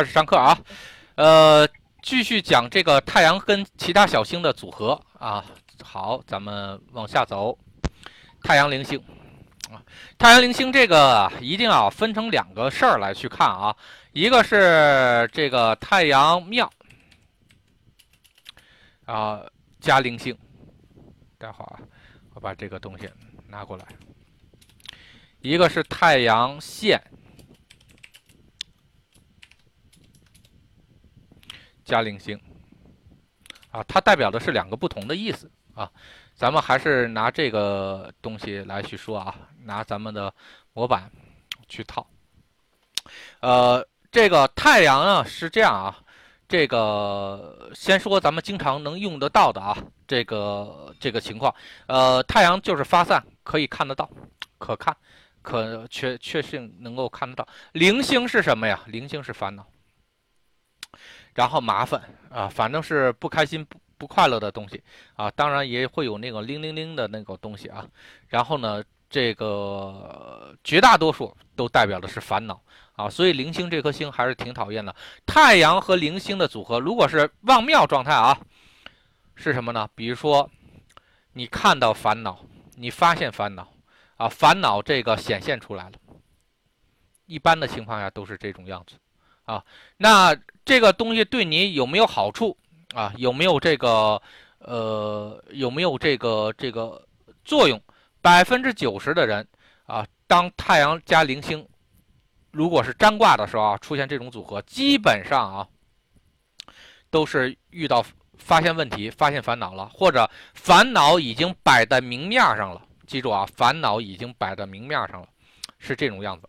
开始上课啊，呃，继续讲这个太阳跟其他小星的组合啊。好，咱们往下走，太阳零星。啊，太阳零星这个一定要分成两个事儿来去看啊，一个是这个太阳庙。啊加零星，待会儿我把这个东西拿过来，一个是太阳线。加零星，啊，它代表的是两个不同的意思啊。咱们还是拿这个东西来去说啊，拿咱们的模板去套。呃，这个太阳呢是这样啊，这个先说咱们经常能用得到的啊，这个这个情况，呃，太阳就是发散，可以看得到，可看，可确确信能够看得到。零星是什么呀？零星是烦恼。然后麻烦啊，反正是不开心、不不快乐的东西啊，当然也会有那个铃铃铃的那个东西啊。然后呢，这个绝大多数都代表的是烦恼啊，所以零星这颗星还是挺讨厌的。太阳和零星的组合，如果是旺庙状态啊，是什么呢？比如说，你看到烦恼，你发现烦恼啊，烦恼这个显现出来了，一般的情况下都是这种样子啊，那。这个东西对你有没有好处啊？有没有这个呃有没有这个这个作用？百分之九十的人啊，当太阳加零星，如果是占卦的时候啊，出现这种组合，基本上啊都是遇到发现问题、发现烦恼了，或者烦恼已经摆在明面上了。记住啊，烦恼已经摆在明面上了，是这种样子。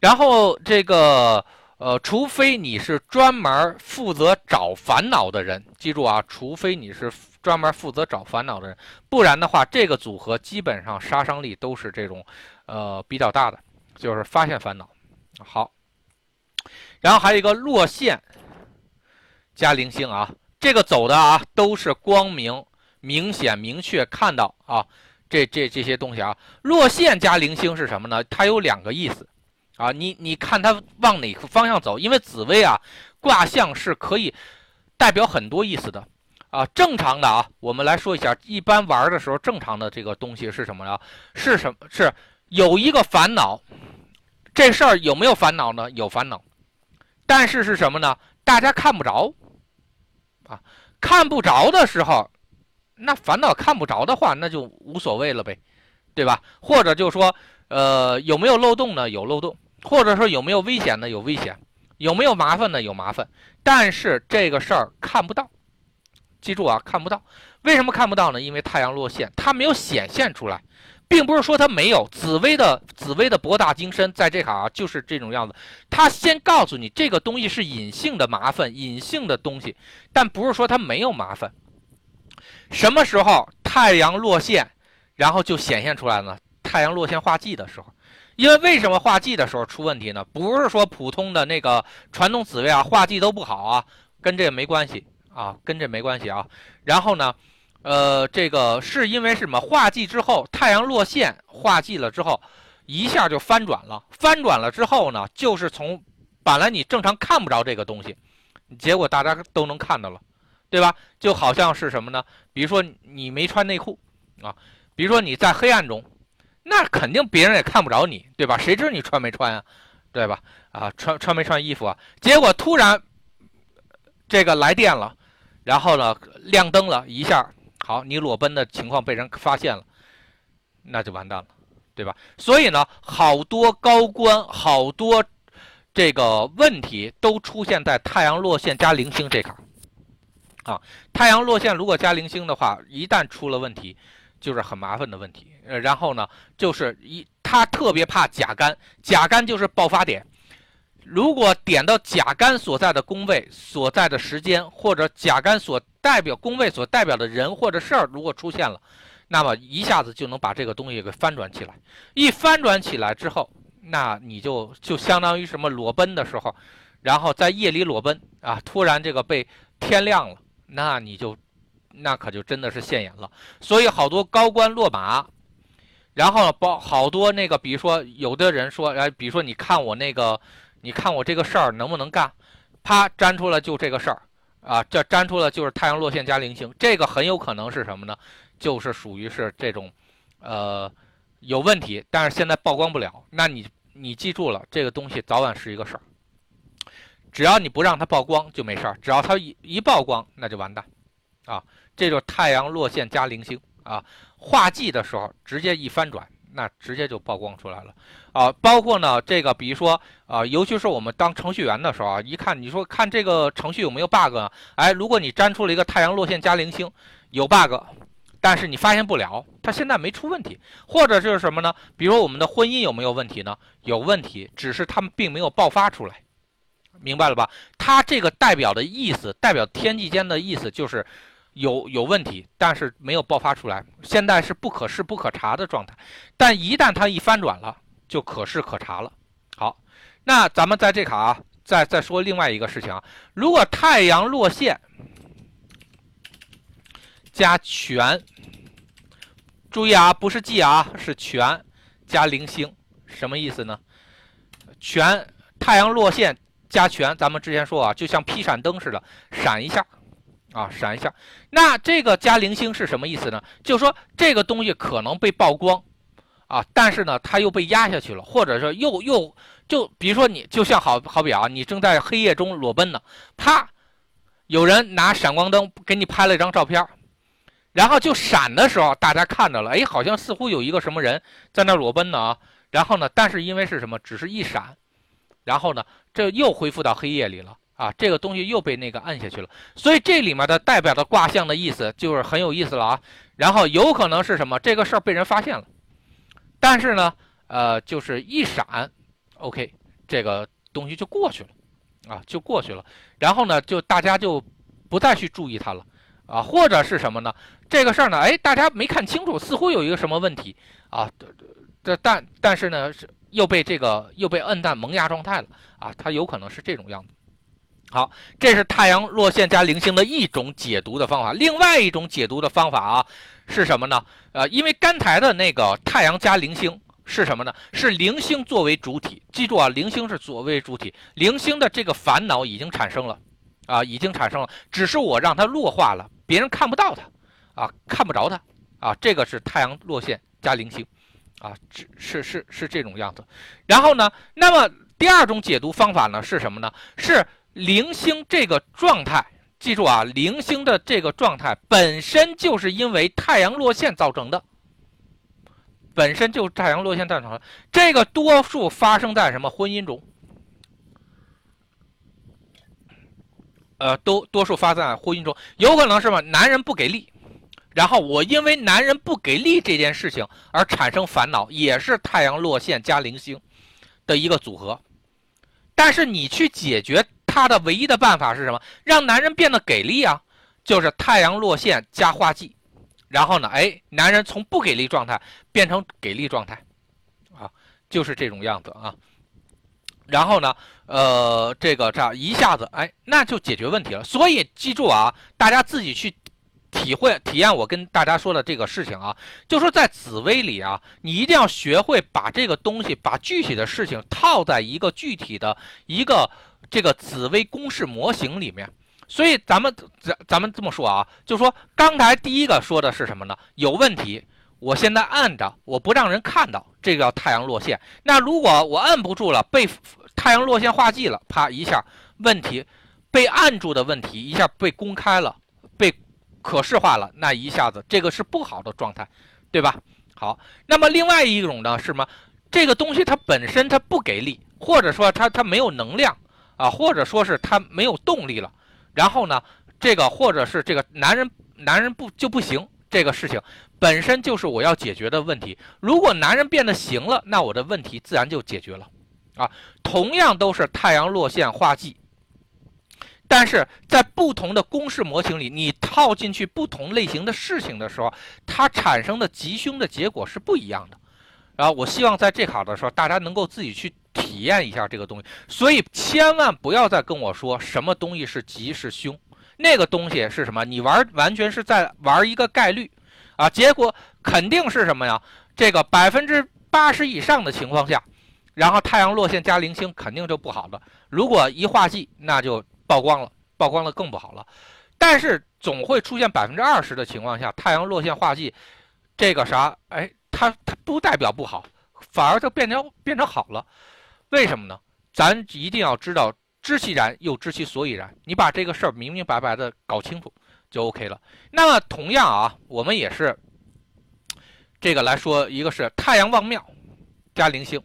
然后这个。呃，除非你是专门负责找烦恼的人，记住啊，除非你是专门负责找烦恼的人，不然的话，这个组合基本上杀伤力都是这种，呃，比较大的，就是发现烦恼。好，然后还有一个落线加零星啊，这个走的啊都是光明、明显、明确看到啊，这这这些东西啊，落线加零星是什么呢？它有两个意思。啊，你你看它往哪个方向走？因为紫薇啊，卦象是可以代表很多意思的啊。正常的啊，我们来说一下，一般玩的时候，正常的这个东西是什么呀？是什么？是有一个烦恼，这事儿有没有烦恼呢？有烦恼，但是是什么呢？大家看不着啊，看不着的时候，那烦恼看不着的话，那就无所谓了呗，对吧？或者就说，呃，有没有漏洞呢？有漏洞。或者说有没有危险呢？有危险，有没有麻烦呢？有麻烦，但是这个事儿看不到，记住啊，看不到。为什么看不到呢？因为太阳落线，它没有显现出来，并不是说它没有。紫薇的紫薇的博大精深，在这行啊，就是这种样子。它先告诉你这个东西是隐性的麻烦，隐性的东西，但不是说它没有麻烦。什么时候太阳落线，然后就显现出来呢？太阳落线化忌的时候。因为为什么画忌的时候出问题呢？不是说普通的那个传统紫薇啊画忌都不好啊，跟这没关系啊，跟这没关系啊。然后呢，呃，这个是因为什么？画忌之后，太阳落线画忌了之后，一下就翻转了。翻转了之后呢，就是从本来你正常看不着这个东西，结果大家都能看到了，对吧？就好像是什么呢？比如说你没穿内裤啊，比如说你在黑暗中。那肯定别人也看不着你，对吧？谁知道你穿没穿啊，对吧？啊，穿穿没穿衣服啊？结果突然这个来电了，然后呢亮灯了一下，好，你裸奔的情况被人发现了，那就完蛋了，对吧？所以呢，好多高官，好多这个问题都出现在太阳落线加零星这坎啊。太阳落线如果加零星的话，一旦出了问题。就是很麻烦的问题，呃，然后呢，就是一他特别怕甲干，甲干就是爆发点，如果点到甲干所在的宫位所在的时间，或者甲干所代表宫位所代表的人或者事儿如果出现了，那么一下子就能把这个东西给翻转起来，一翻转起来之后，那你就就相当于什么裸奔的时候，然后在夜里裸奔啊，突然这个被天亮了，那你就。那可就真的是现眼了，所以好多高官落马，然后包好多那个，比如说有的人说，哎，比如说你看我那个，你看我这个事儿能不能干？啪粘出来就这个事儿啊，这粘出来就是太阳落线加零星，这个很有可能是什么呢？就是属于是这种，呃，有问题，但是现在曝光不了。那你你记住了，这个东西早晚是一个事儿。只要你不让它曝光就没事儿，只要它一一曝光那就完蛋，啊，这就是太阳落线加零星啊，画技的时候直接一翻转。那直接就曝光出来了，啊，包括呢这个，比如说啊，尤其是我们当程序员的时候啊，一看你说看这个程序有没有 bug 啊？哎，如果你粘出了一个太阳落线加零星，有 bug，但是你发现不了，它现在没出问题，或者就是什么呢？比如我们的婚姻有没有问题呢？有问题，只是他们并没有爆发出来，明白了吧？它这个代表的意思，代表天际间的意思就是。有有问题，但是没有爆发出来，现在是不可视不可查的状态。但一旦它一翻转了，就可视可查了。好，那咱们在这卡啊，再再说另外一个事情啊，如果太阳落线加全，注意啊，不是 G 啊，是全加零星，什么意思呢？全太阳落线加全，咱们之前说啊，就像劈闪灯似的，闪一下。啊，闪一下，那这个加零星是什么意思呢？就是说这个东西可能被曝光，啊，但是呢，它又被压下去了，或者说又又就比如说你就像好好比啊，你正在黑夜中裸奔呢，啪，有人拿闪光灯给你拍了一张照片，然后就闪的时候，大家看到了，哎，好像似乎有一个什么人在那裸奔呢啊，然后呢，但是因为是什么，只是一闪，然后呢，这又恢复到黑夜里了。啊，这个东西又被那个按下去了，所以这里面的代表的卦象的意思就是很有意思了啊。然后有可能是什么？这个事儿被人发现了，但是呢，呃，就是一闪，OK，这个东西就过去了，啊，就过去了。然后呢，就大家就不再去注意它了，啊，或者是什么呢？这个事儿呢，哎，大家没看清楚，似乎有一个什么问题啊，这但但是呢，是又被这个又被摁在萌芽状态了啊，它有可能是这种样子。好，这是太阳落线加零星的一种解读的方法。另外一种解读的方法啊，是什么呢？呃，因为刚才的那个太阳加零星是什么呢？是零星作为主体。记住啊，零星是作为主体，零星的这个烦恼已经产生了，啊，已经产生了，只是我让它弱化了，别人看不到它，啊，看不着它，啊，这个是太阳落线加零星，啊，是是是是这种样子。然后呢，那么第二种解读方法呢是什么呢？是。零星这个状态，记住啊，零星的这个状态本身就是因为太阳落线造成的，本身就太阳落线造成的。这个多数发生在什么婚姻中？呃，都多数发生在婚姻中，有可能是么？男人不给力，然后我因为男人不给力这件事情而产生烦恼，也是太阳落线加零星的一个组合。但是你去解决。他的唯一的办法是什么？让男人变得给力啊，就是太阳落线加化忌，然后呢，哎，男人从不给力状态变成给力状态，啊，就是这种样子啊。然后呢，呃，这个这样一下子，哎，那就解决问题了。所以记住啊，大家自己去体会体验我跟大家说的这个事情啊，就说在紫薇里啊，你一定要学会把这个东西，把具体的事情套在一个具体的一个。这个紫微公式模型里面，所以咱们咱咱们这么说啊，就说刚才第一个说的是什么呢？有问题，我现在按着，我不让人看到，这个叫太阳落线。那如果我按不住了，被太阳落线化忌了，啪一下，问题被按住的问题一下被公开了，被可视化了，那一下子这个是不好的状态，对吧？好，那么另外一种呢是什么？这个东西它本身它不给力，或者说它它没有能量。啊，或者说是他没有动力了，然后呢，这个或者是这个男人男人不就不行，这个事情本身就是我要解决的问题。如果男人变得行了，那我的问题自然就解决了。啊，同样都是太阳落线化忌，但是在不同的公式模型里，你套进去不同类型的事情的时候，它产生的吉凶的结果是不一样的。然后我希望在这考的时候，大家能够自己去。体验一下这个东西，所以千万不要再跟我说什么东西是吉是凶，那个东西是什么？你玩完全是在玩一个概率，啊，结果肯定是什么呀？这个百分之八十以上的情况下，然后太阳落线加零星肯定就不好了。如果一化忌，那就曝光了，曝光了更不好了。但是总会出现百分之二十的情况下，太阳落线化忌，这个啥，哎，它它不代表不好，反而就变成变成好了。为什么呢？咱一定要知道知其然又知其所以然，你把这个事儿明明白白的搞清楚就 OK 了。那么同样啊，我们也是这个来说，一个是太阳旺庙加零星。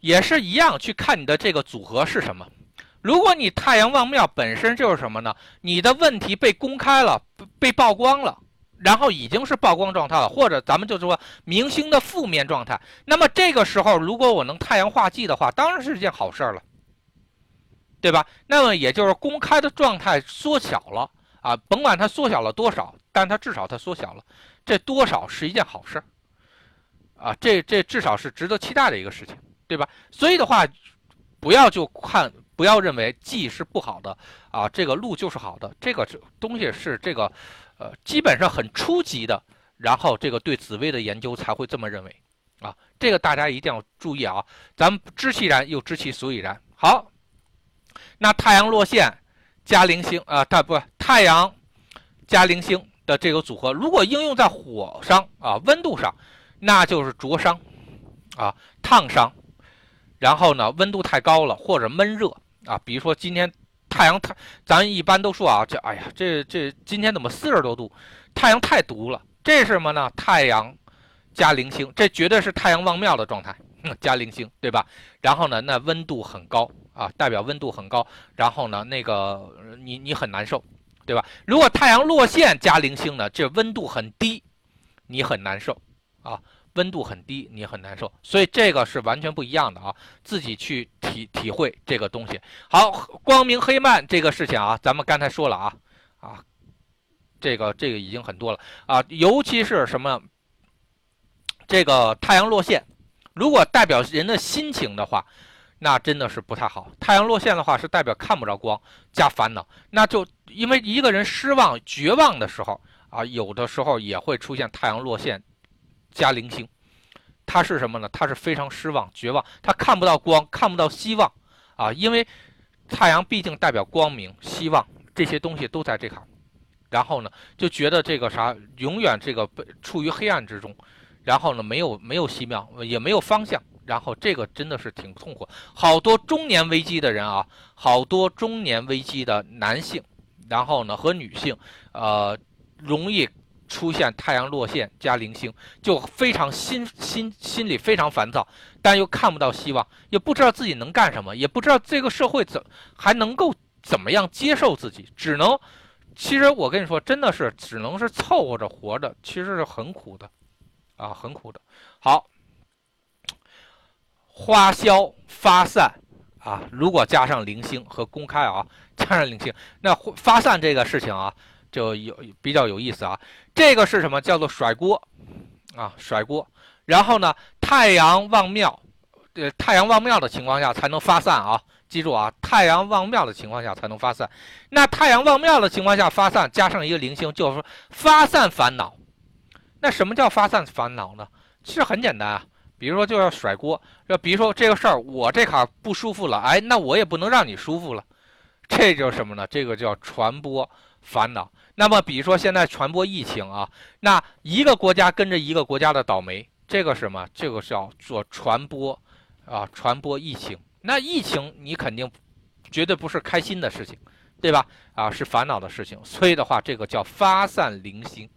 也是一样，去看你的这个组合是什么。如果你太阳旺庙本身就是什么呢？你的问题被公开了，被曝光了，然后已经是曝光状态了，或者咱们就说明星的负面状态。那么这个时候，如果我能太阳化忌的话，当然是件好事儿了，对吧？那么也就是公开的状态缩小了啊，甭管它缩小了多少，但它至少它缩小了，这多少是一件好事儿啊，这这至少是值得期待的一个事情。对吧？所以的话，不要就看，不要认为忌是不好的啊，这个路就是好的，这个东西是这个，呃，基本上很初级的，然后这个对紫微的研究才会这么认为啊，这个大家一定要注意啊，咱们知其然又知其所以然。好，那太阳落线加零星啊，太不太阳加零星的这个组合，如果应用在火上啊，温度上，那就是灼伤啊，烫伤。然后呢，温度太高了或者闷热啊，比如说今天太阳太，咱一般都说啊，这哎呀，这这今天怎么四十多度，太阳太毒了，这是什么呢？太阳加零星，这绝对是太阳旺庙的状态，加零星，对吧？然后呢，那温度很高啊，代表温度很高，然后呢，那个你你很难受，对吧？如果太阳落线加零星呢，这温度很低，你很难受啊。温度很低，你很难受，所以这个是完全不一样的啊！自己去体体会这个东西。好，光明黑暗这个事情啊，咱们刚才说了啊啊，这个这个已经很多了啊，尤其是什么这个太阳落线，如果代表人的心情的话，那真的是不太好。太阳落线的话是代表看不着光加烦恼，那就因为一个人失望绝望的时候啊，有的时候也会出现太阳落线。加零星，他是什么呢？他是非常失望、绝望，他看不到光，看不到希望啊！因为太阳毕竟代表光明、希望，这些东西都在这行。然后呢，就觉得这个啥，永远这个处于黑暗之中，然后呢，没有没有希望，也没有方向，然后这个真的是挺痛苦。好多中年危机的人啊，好多中年危机的男性，然后呢和女性，呃，容易。出现太阳落线加零星，就非常心心心里非常烦躁，但又看不到希望，也不知道自己能干什么，也不知道这个社会怎还能够怎么样接受自己，只能，其实我跟你说，真的是只能是凑合着活着，其实是很苦的，啊，很苦的。好，花销发散啊，如果加上零星和公开啊，加上零星，那发散这个事情啊。就有比较有意思啊，这个是什么？叫做甩锅啊，甩锅。然后呢，太阳旺庙，呃，太阳旺庙的情况下才能发散啊。记住啊，太阳旺庙的情况下才能发散。那太阳旺庙的情况下发散，加上一个零星，就是发散烦恼。那什么叫发散烦恼呢？其实很简单啊，比如说就要甩锅，就比如说这个事儿，我这卡不舒服了，哎，那我也不能让你舒服了，这就什么呢？这个叫传播烦恼。那么，比如说现在传播疫情啊，那一个国家跟着一个国家的倒霉，这个什么？这个叫做传播，啊，传播疫情。那疫情你肯定绝对不是开心的事情，对吧？啊，是烦恼的事情。所以的话，这个叫发散零星，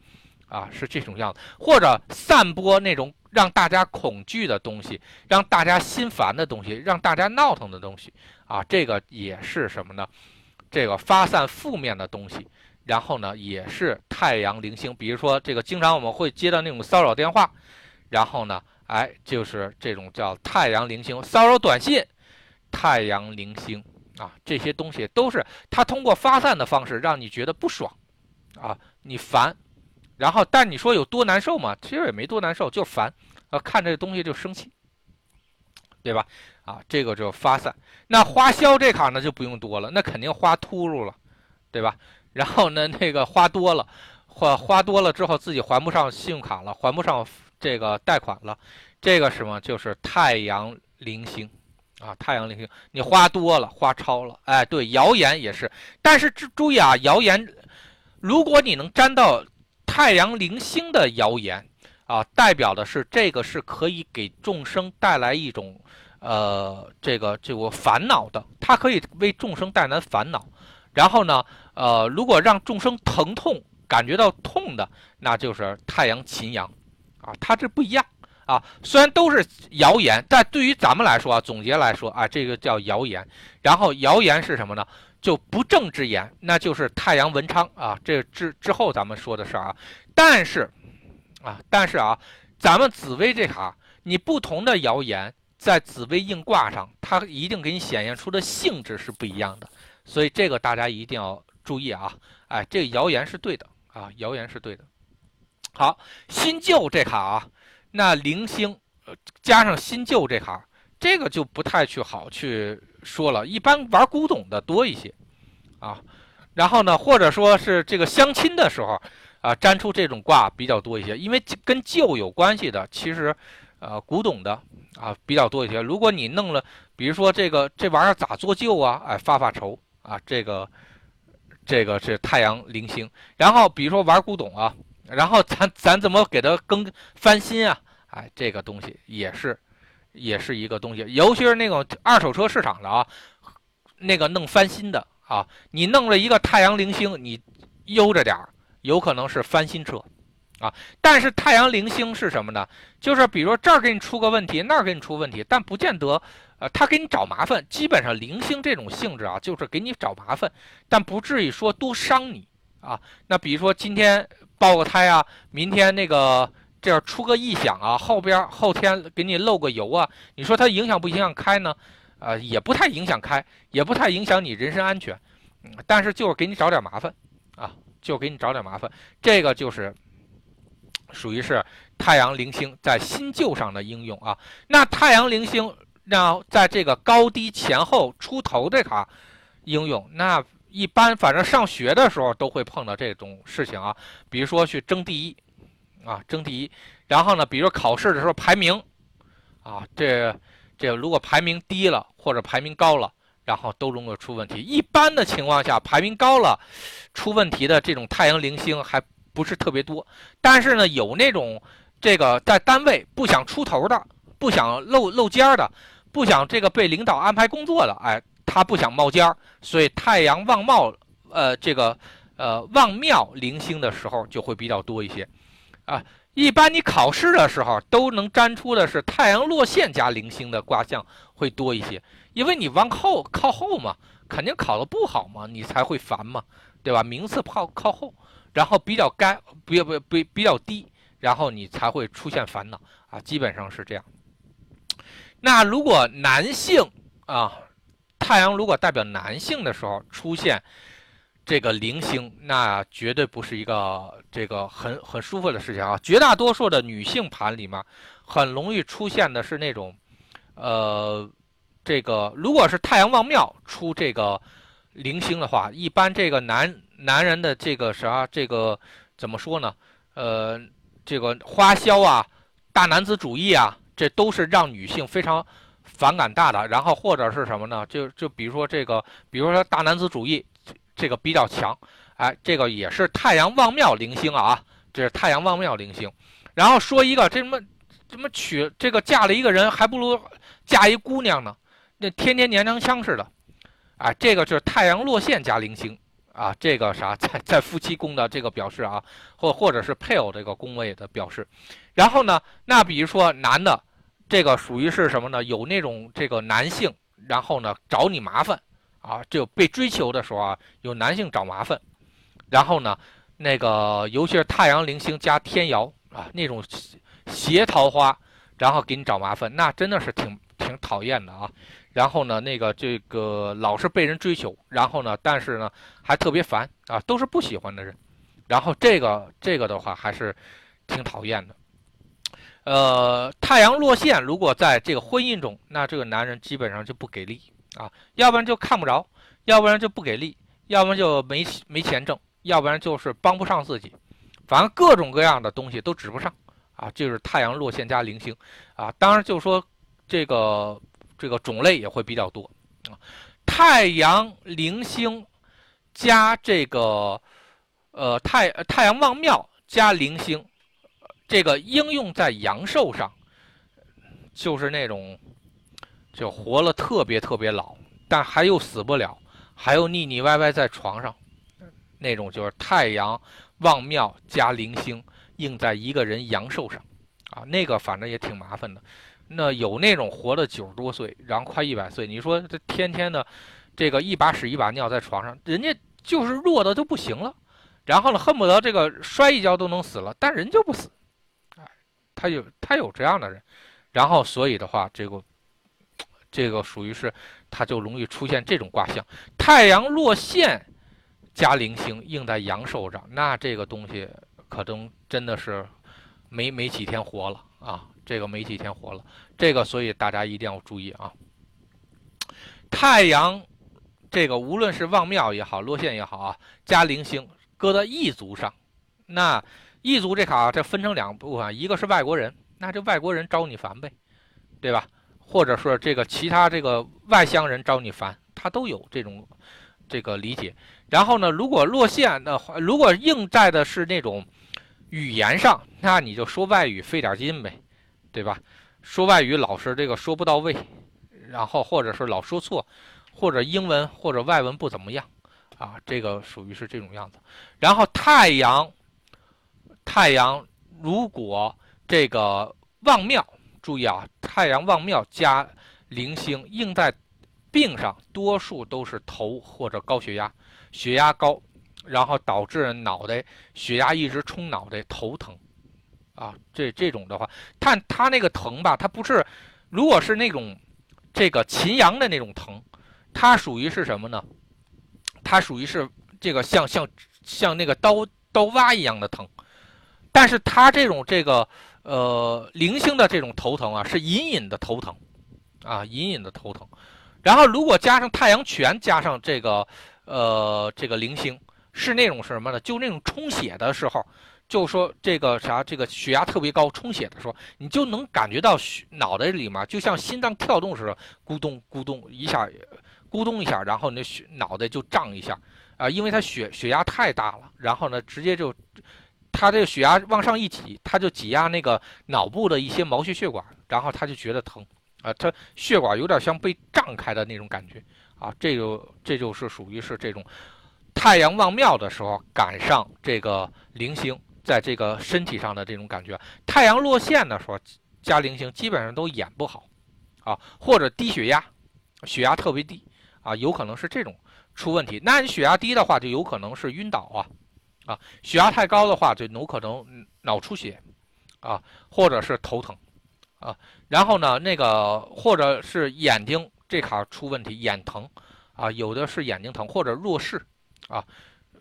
啊，是这种样子，或者散播那种让大家恐惧的东西，让大家心烦的东西，让大家闹腾的东西，啊，这个也是什么呢？这个发散负面的东西。然后呢，也是太阳零星，比如说这个，经常我们会接到那种骚扰电话，然后呢，哎，就是这种叫太阳零星骚扰短信，太阳零星啊，这些东西都是它通过发散的方式让你觉得不爽，啊，你烦，然后但你说有多难受嘛？其实也没多难受，就烦，啊，看这个东西就生气，对吧？啊，这个就发散。那花销这卡呢就不用多了，那肯定花秃噜了，对吧？然后呢，那个花多了，花花多了之后，自己还不上信用卡了，还不上这个贷款了，这个什么就是太阳零星，啊，太阳零星，你花多了，花超了，哎，对，谣言也是。但是注注意啊，谣言，如果你能沾到太阳零星的谣言啊，代表的是这个是可以给众生带来一种呃这个这个烦恼的，它可以为众生带来烦恼。然后呢，呃，如果让众生疼痛感觉到痛的，那就是太阳秦阳啊，它这不一样。啊，虽然都是谣言，但对于咱们来说啊，总结来说啊，这个叫谣言。然后谣言是什么呢？就不正之言，那就是太阳文昌啊。这之之后咱们说的事啊。但是啊，但是啊，咱们紫薇这卡，你不同的谣言在紫微应卦上，它一定给你显现出的性质是不一样的。所以这个大家一定要注意啊。哎，这个谣言是对的啊，谣言是对的。好，新旧这卡啊。那零星，加上新旧这行，这个就不太去好去说了。一般玩古董的多一些，啊，然后呢，或者说是这个相亲的时候，啊，粘出这种卦比较多一些。因为跟旧有关系的，其实，呃，古董的啊比较多一些。如果你弄了，比如说这个这玩意儿咋做旧啊？哎，发发愁啊，这个，这个是太阳零星。然后比如说玩古董啊。然后咱咱怎么给它更翻新啊？哎，这个东西也是，也是一个东西，尤其是那种二手车市场的啊，那个弄翻新的啊，你弄了一个太阳零星，你悠着点儿，有可能是翻新车，啊，但是太阳零星是什么呢？就是比如说这儿给你出个问题，那儿给你出问题，但不见得，呃，他给你找麻烦。基本上零星这种性质啊，就是给你找麻烦，但不至于说多伤你啊。那比如说今天。爆个胎啊！明天那个这样出个异响啊，后边后天给你漏个油啊，你说它影响不影响开呢？呃，也不太影响开，也不太影响你人身安全，嗯，但是就是给你找点麻烦啊，就给你找点麻烦。这个就是属于是太阳零星在新旧上的应用啊。那太阳零星那在这个高低前后出头这卡应用那。一般反正上学的时候都会碰到这种事情啊，比如说去争第一，啊争第一，然后呢，比如考试的时候排名，啊这这如果排名低了或者排名高了，然后都容易出问题。一般的情况下，排名高了出问题的这种太阳零星还不是特别多，但是呢，有那种这个在单位不想出头的，不想露露尖儿的，不想这个被领导安排工作的，哎。他不想冒尖儿，所以太阳旺茂，呃，这个，呃，旺庙零星的时候就会比较多一些，啊，一般你考试的时候都能粘出的是太阳落线加零星的卦象会多一些，因为你往后靠后嘛，肯定考的不好嘛，你才会烦嘛，对吧？名次靠靠后，然后比较干，不不不比较低，然后你才会出现烦恼啊，基本上是这样。那如果男性啊。太阳如果代表男性的时候出现这个零星，那绝对不是一个这个很很舒服的事情啊！绝大多数的女性盘里面，很容易出现的是那种，呃，这个如果是太阳旺庙出这个零星的话，一般这个男男人的这个啥这个怎么说呢？呃，这个花销啊，大男子主义啊，这都是让女性非常。反感大的，然后或者是什么呢？就就比如说这个，比如说大男子主义，这个比较强，哎，这个也是太阳旺庙零星啊，这是太阳旺庙零星。然后说一个这什么，怎么娶这个嫁了一个人，还不如嫁一姑娘呢？那天天娘娘腔似的，啊，这个就是太阳落线加零星啊，这个啥在在夫妻宫的这个表示啊，或或者是配偶这个宫位的表示。然后呢，那比如说男的。这个属于是什么呢？有那种这个男性，然后呢找你麻烦，啊，就被追求的时候啊，有男性找麻烦，然后呢，那个尤其是太阳零星加天姚啊，那种邪桃花，然后给你找麻烦，那真的是挺挺讨厌的啊。然后呢，那个这个老是被人追求，然后呢，但是呢还特别烦啊，都是不喜欢的人，然后这个这个的话还是挺讨厌的。呃，太阳落线，如果在这个婚姻中，那这个男人基本上就不给力啊，要不然就看不着，要不然就不给力，要不然就没没钱挣，要不然就是帮不上自己，反正各种各样的东西都指不上啊。就是太阳落线加零星啊，当然就说这个这个种类也会比较多啊。太阳灵星加这个呃太太阳望庙加灵星，这个应用在阳寿上，就是那种就活了特别特别老，但还又死不了，还又腻腻歪歪在床上，那种就是太阳望庙加灵星应在一个人阳寿上。啊，那个反正也挺麻烦的。那有那种活了九十多岁，然后快一百岁，你说这天天的，这个一把屎一把尿在床上，人家就是弱的都不行了，然后呢，恨不得这个摔一跤都能死了，但人就不死。哎，他有他有这样的人，然后所以的话，这个这个属于是他就容易出现这种卦象，太阳落陷加零星应在阳寿上，那这个东西可能真的是。没没几天活了啊，这个没几天活了，这个所以大家一定要注意啊。太阳这个无论是望庙也好，落线也好啊，加零星搁在异族上，那异族这卡这分成两部分，一个是外国人，那这外国人招你烦呗，对吧？或者说这个其他这个外乡人招你烦，他都有这种这个理解。然后呢，如果落线的话，如果应在的是那种。语言上，那你就说外语费点劲呗，对吧？说外语老是这个说不到位，然后或者是老说错，或者英文或者外文不怎么样啊，这个属于是这种样子。然后太阳，太阳如果这个望庙，注意啊，太阳望庙加零星应在病上，多数都是头或者高血压，血压高。然后导致脑袋血压一直冲脑袋头疼，啊，这这种的话，看他那个疼吧，他不是，如果是那种这个秦阳的那种疼，它属于是什么呢？它属于是这个像像像那个刀刀挖一样的疼，但是它这种这个呃零星的这种头疼啊，是隐隐的头疼，啊，隐隐的头疼。然后如果加上太阳拳，加上这个呃这个零星。是那种什么呢？就那种充血的时候，就说这个啥，这个血压特别高，充血的时候，你就能感觉到血脑袋里面就像心脏跳动似的，咕咚咕咚一下，咕咚一下，然后你血脑袋就胀一下啊，因为它血血压太大了，然后呢，直接就，它这个血压往上一挤，它就挤压那个脑部的一些毛细血管，然后他就觉得疼啊，它血管有点像被胀开的那种感觉啊，这就这就是属于是这种。太阳望庙的时候，赶上这个零星在这个身体上的这种感觉；太阳落陷的时候加零星，基本上都眼不好，啊，或者低血压，血压特别低，啊，有可能是这种出问题。那你血压低的话，就有可能是晕倒啊，啊，血压太高的话，就有可能脑出血，啊，或者是头疼，啊，然后呢，那个或者是眼睛这卡出问题，眼疼，啊，有的是眼睛疼或者弱视。啊，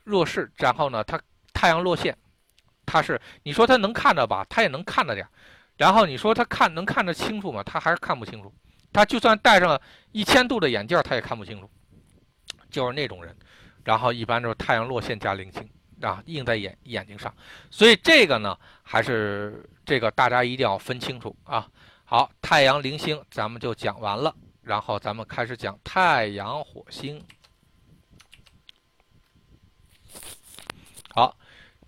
弱视，然后呢，他太阳落陷，他是你说他能看着吧，他也能看着点然后你说他看能看得清楚吗？他还是看不清楚，他就算戴上一千度的眼镜，他也看不清楚，就是那种人。然后一般就是太阳落线加零星啊，映在眼眼睛上，所以这个呢，还是这个大家一定要分清楚啊。好，太阳零星咱们就讲完了，然后咱们开始讲太阳火星。好，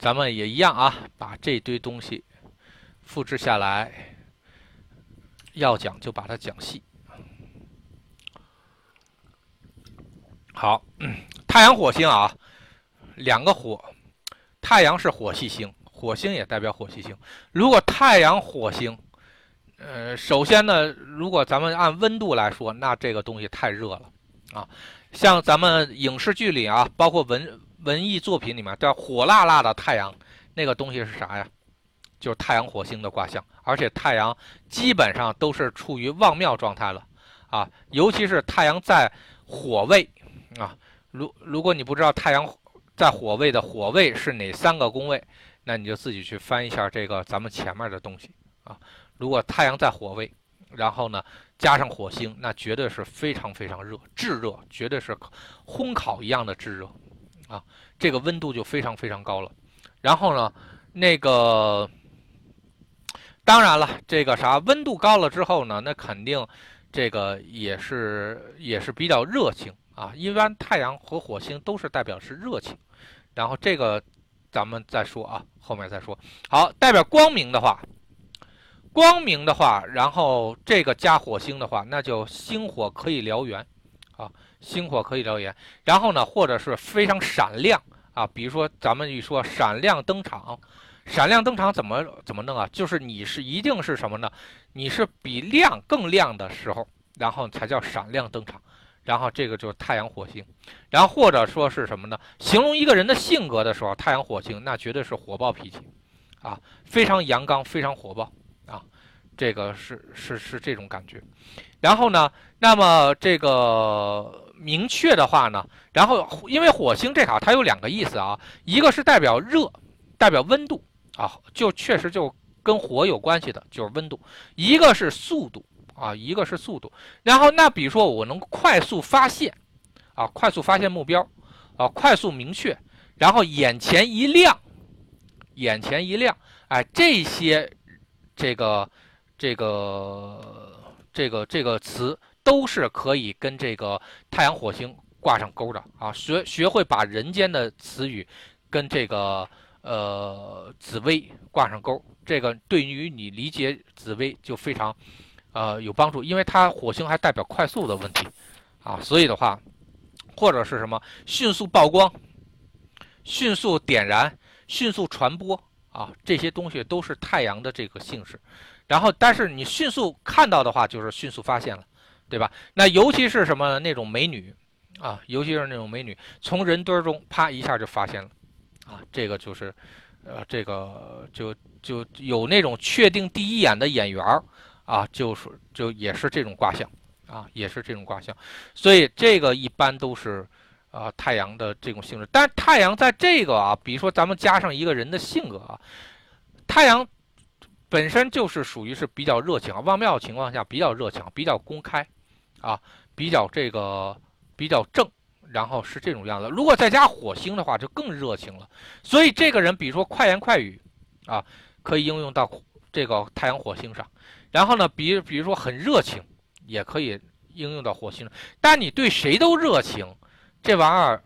咱们也一样啊，把这堆东西复制下来，要讲就把它讲细。好，太阳火星啊，两个火，太阳是火系星，火星也代表火系星。如果太阳火星，呃，首先呢，如果咱们按温度来说，那这个东西太热了啊，像咱们影视剧里啊，包括文。文艺作品里面叫火辣辣的太阳，那个东西是啥呀？就是太阳火星的卦象，而且太阳基本上都是处于旺庙状态了啊，尤其是太阳在火位啊。如如果你不知道太阳在火位的火位是哪三个宫位，那你就自己去翻一下这个咱们前面的东西啊。如果太阳在火位，然后呢加上火星，那绝对是非常非常热，炙热，绝对是烘烤一样的炙热。啊，这个温度就非常非常高了。然后呢，那个当然了，这个啥温度高了之后呢，那肯定这个也是也是比较热情啊。一般太阳和火星都是代表是热情，然后这个咱们再说啊，后面再说。好，代表光明的话，光明的话，然后这个加火星的话，那就星火可以燎原啊，星火可以燎原。然后呢，或者是非常闪亮啊，比如说咱们一说闪亮登场。闪亮登场怎么怎么弄啊？就是你是一定是什么呢？你是比亮更亮的时候，然后才叫闪亮登场。然后这个就是太阳火星，然后或者说是什么呢？形容一个人的性格的时候，太阳火星那绝对是火爆脾气啊，非常阳刚，非常火爆啊，这个是是是这种感觉。然后呢，那么这个明确的话呢，然后因为火星这卡它有两个意思啊，一个是代表热，代表温度。啊，就确实就跟火有关系的，就是温度。一个是速度啊，一个是速度。然后那比如说我能快速发现，啊，快速发现目标，啊，快速明确，然后眼前一亮，眼前一亮，哎，这些这个这个这个这个词都是可以跟这个太阳火星挂上钩的啊。学学会把人间的词语跟这个。呃，紫薇挂上钩，这个对于你理解紫薇就非常，呃，有帮助，因为它火星还代表快速的问题，啊，所以的话，或者是什么迅速曝光、迅速点燃、迅速传播啊，这些东西都是太阳的这个性质。然后，但是你迅速看到的话，就是迅速发现了，对吧？那尤其是什么那种美女啊，尤其是那种美女，从人堆中啪一下就发现了。啊，这个就是，呃，这个就就有那种确定第一眼的演员儿啊，就是就也是这种卦象啊，也是这种卦象，所以这个一般都是啊太阳的这种性质。但太阳在这个啊，比如说咱们加上一个人的性格啊，太阳本身就是属于是比较热情啊，旺庙情况下比较热情，比较公开啊，比较这个比较正。然后是这种样子，如果再加火星的话，就更热情了。所以这个人，比如说快言快语，啊，可以应用到这个太阳火星上。然后呢，比比如说很热情，也可以应用到火星上。但你对谁都热情，这玩意儿，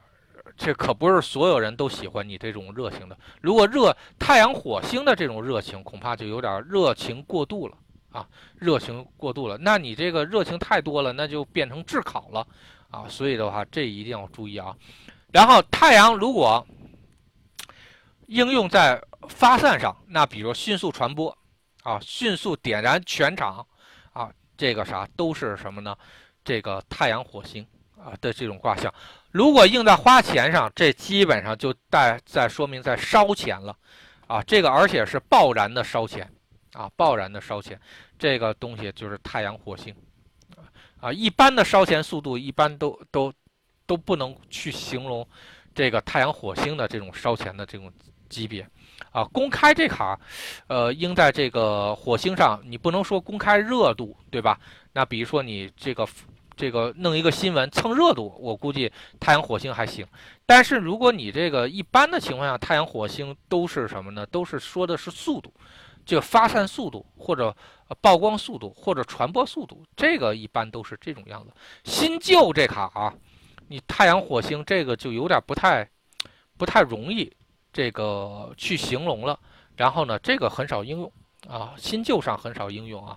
这可不是所有人都喜欢你这种热情的。如果热太阳火星的这种热情，恐怕就有点热情过度了啊，热情过度了。那你这个热情太多了，那就变成炙烤了。啊，所以的话，这一定要注意啊。然后太阳如果应用在发散上，那比如迅速传播啊，迅速点燃全场啊，这个啥都是什么呢？这个太阳火星啊的这种卦象。如果用在花钱上，这基本上就带在说明在烧钱了啊。这个而且是爆燃的烧钱啊，爆燃的烧钱，这个东西就是太阳火星。啊，一般的烧钱速度一般都都都不能去形容这个太阳火星的这种烧钱的这种级别啊。公开这卡，呃，应在这个火星上，你不能说公开热度，对吧？那比如说你这个这个弄一个新闻蹭热度，我估计太阳火星还行。但是如果你这个一般的情况下，太阳火星都是什么呢？都是说的是速度。就发散速度，或者曝光速度，或者传播速度，这个一般都是这种样子。新旧这卡啊，你太阳火星这个就有点不太不太容易这个去形容了。然后呢，这个很少应用啊，新旧上很少应用啊。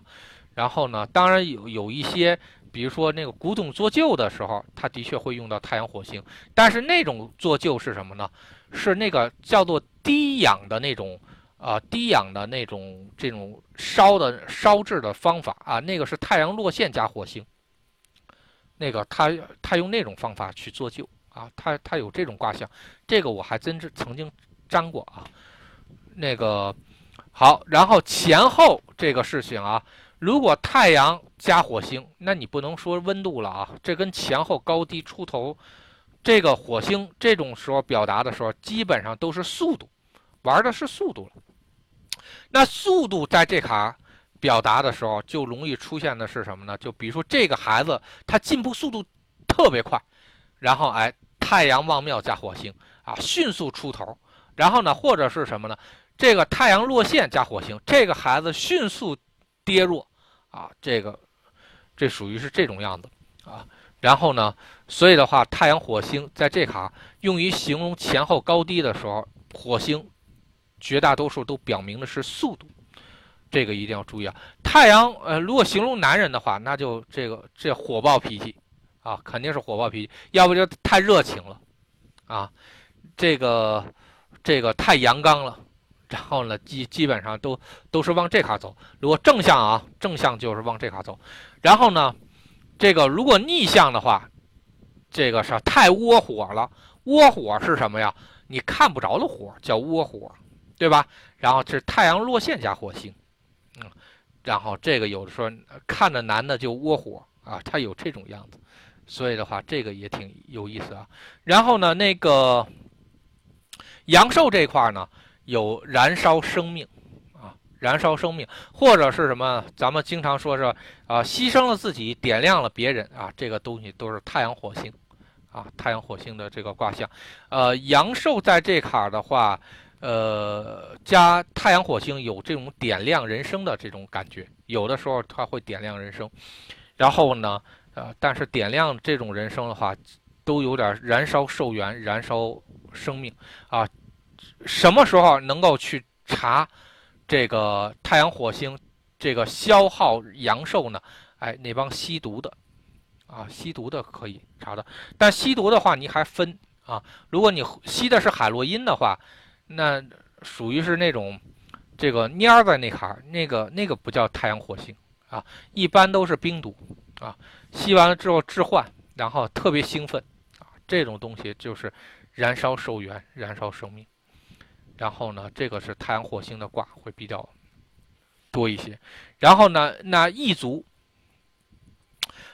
然后呢，当然有有一些，比如说那个古董做旧的时候，它的确会用到太阳火星，但是那种做旧是什么呢？是那个叫做低氧的那种。啊，低氧的那种这种烧的烧制的方法啊，那个是太阳落线加火星，那个他他用那种方法去做旧啊，他他有这种卦象，这个我还真是曾经粘过啊。那个好，然后前后这个事情啊，如果太阳加火星，那你不能说温度了啊，这跟前后高低出头，这个火星这种时候表达的时候，基本上都是速度，玩的是速度了。那速度在这卡表达的时候，就容易出现的是什么呢？就比如说这个孩子他进步速度特别快，然后哎，太阳望庙加火星啊，迅速出头。然后呢，或者是什么呢？这个太阳落线加火星，这个孩子迅速跌落啊，这个这属于是这种样子啊。然后呢，所以的话，太阳、火星在这卡用于形容前后高低的时候，火星绝大多数都表明的是速度，这个一定要注意啊。太阳，呃，如果形容男人的话，那就这个这火爆脾气啊，肯定是火爆脾气，要不就太热情了啊，这个这个太阳刚了。然后呢，基基本上都都是往这卡走。如果正向啊，正向就是往这卡走。然后呢，这个如果逆向的话，这个是太窝火了。窝火是什么呀？你看不着的火叫窝火，对吧？然后是太阳落线加火星，嗯，然后这个有的时候看着男的就窝火啊，他有这种样子。所以的话，这个也挺有意思啊。然后呢，那个阳寿这块呢？有燃烧生命，啊，燃烧生命，或者是什么？咱们经常说是啊，牺牲了自己，点亮了别人啊，这个东西都是太阳火星，啊，太阳火星的这个卦象，呃，阳寿在这卡的话，呃，加太阳火星有这种点亮人生的这种感觉，有的时候它会点亮人生，然后呢，呃，但是点亮这种人生的话，都有点燃烧寿元，燃烧生命啊。什么时候能够去查这个太阳火星这个消耗阳寿呢？哎，那帮吸毒的啊，吸毒的可以查的。但吸毒的话，你还分啊。如果你吸的是海洛因的话，那属于是那种这个蔫儿在那坎儿，那个那个不叫太阳火星啊，一般都是冰毒啊。吸完了之后致幻，然后特别兴奋啊，这种东西就是燃烧寿元，燃烧生命。然后呢，这个是太阳火星的卦会比较多一些。然后呢，那异族，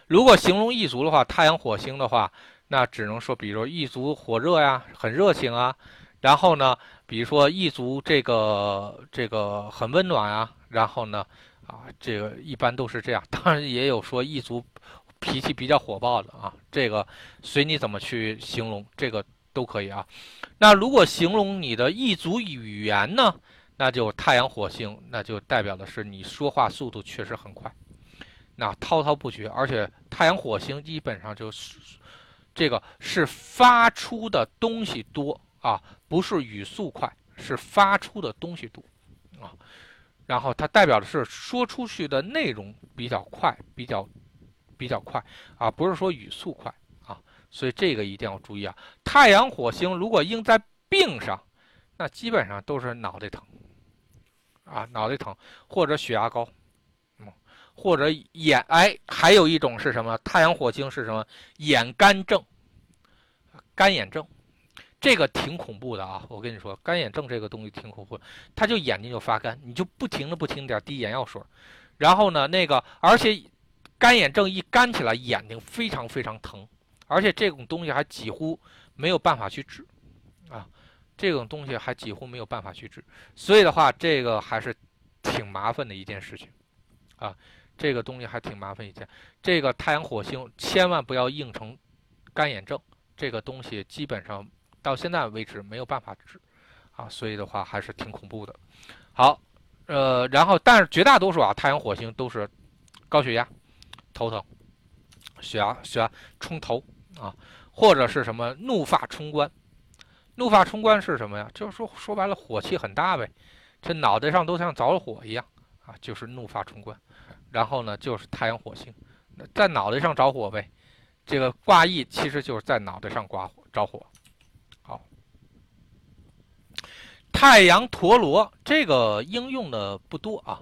如果形容异族的话，太阳火星的话，那只能说，比如异族火热呀，很热情啊。然后呢，比如说异族这个这个很温暖啊。然后呢，啊，这个一般都是这样。当然也有说异族脾气比较火爆的啊，这个随你怎么去形容，这个都可以啊。那如果形容你的一组语言呢？那就太阳火星，那就代表的是你说话速度确实很快，那滔滔不绝，而且太阳火星基本上就是这个是发出的东西多啊，不是语速快，是发出的东西多啊。然后它代表的是说出去的内容比较快，比较比较快啊，不是说语速快。啊所以这个一定要注意啊！太阳火星如果应在病上，那基本上都是脑袋疼，啊，脑袋疼或者血压高，嗯，或者眼哎，还有一种是什么？太阳火星是什么？眼干症，干眼症，这个挺恐怖的啊！我跟你说，干眼症这个东西挺恐怖，他就眼睛就发干，你就不停的不停点滴眼药水，然后呢，那个而且干眼症一干起来，眼睛非常非常疼。而且这种东西还几乎没有办法去治，啊，这种东西还几乎没有办法去治，所以的话，这个还是挺麻烦的一件事情，啊，这个东西还挺麻烦一件。这个太阳火星千万不要硬成干眼症，这个东西基本上到现在为止没有办法治，啊，所以的话还是挺恐怖的。好，呃，然后但是绝大多数啊，太阳火星都是高血压、头疼、血压血压冲头。啊，或者是什么怒发冲冠？怒发冲冠是什么呀？就是说说白了，火气很大呗，这脑袋上都像着了火一样啊，就是怒发冲冠。然后呢，就是太阳火星，在脑袋上着火呗。这个挂意其实就是在脑袋上挂着火。好，太阳陀螺这个应用的不多啊，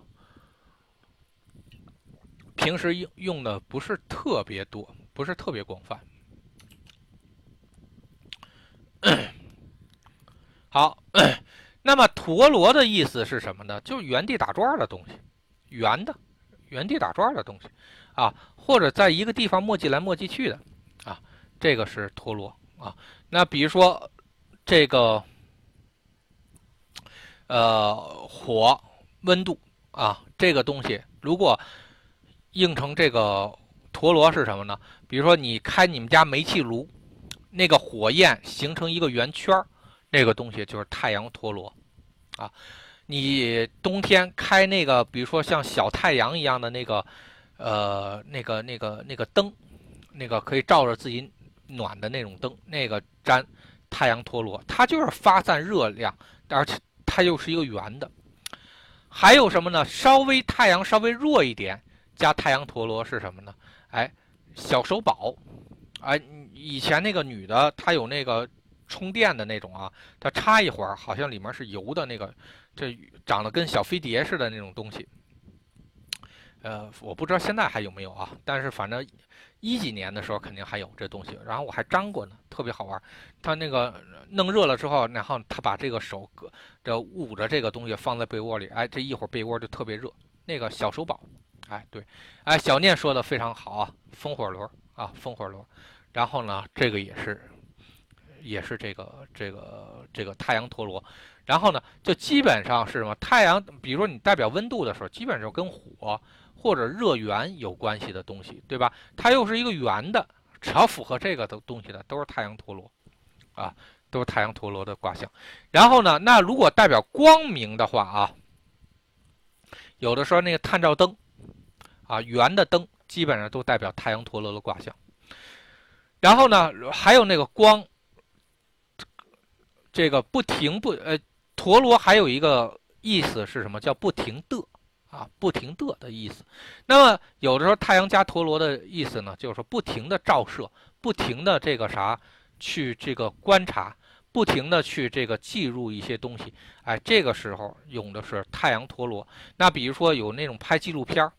平时用用的不是特别多，不是特别广泛。好，那么陀螺的意思是什么呢？就是原地打转的东西，圆的，原地打转的东西，啊，或者在一个地方磨叽来磨叽去的，啊，这个是陀螺啊。那比如说这个，呃，火温度啊，这个东西如果映成这个陀螺是什么呢？比如说你开你们家煤气炉。那个火焰形成一个圆圈，那个东西就是太阳陀螺，啊，你冬天开那个，比如说像小太阳一样的那个，呃，那个那个那个灯，那个可以照着自己暖的那种灯，那个粘太阳陀螺，它就是发散热量，而且它又是一个圆的。还有什么呢？稍微太阳稍微弱一点，加太阳陀螺是什么呢？哎，小手宝，哎，以前那个女的她有那个充电的那种啊，她插一会儿，好像里面是油的那个，这长得跟小飞碟似的那种东西。呃，我不知道现在还有没有啊，但是反正一几年的时候肯定还有这东西。然后我还粘过呢，特别好玩。它那个弄热了之后，然后他把这个手搁。这捂着这个东西放在被窝里，哎，这一会儿被窝就特别热。那个小手宝，哎，对，哎，小念说的非常好啊，风火轮啊，风火轮。然后呢，这个也是，也是这个这个这个太阳陀螺。然后呢，就基本上是什么？太阳，比如说你代表温度的时候，基本上就跟火或者热源有关系的东西，对吧？它又是一个圆的，只要符合这个的东西的，都是太阳陀螺，啊。都是太阳陀螺的卦象，然后呢，那如果代表光明的话啊，有的时候那个探照灯啊，圆的灯基本上都代表太阳陀螺的卦象。然后呢，还有那个光，这个不停不呃，陀螺还有一个意思是什么？叫不停的啊，不停的的意思。那么有的时候太阳加陀螺的意思呢，就是说不停的照射，不停的这个啥去这个观察。不停的去这个记录一些东西，哎，这个时候用的是太阳陀螺。那比如说有那种拍纪录片，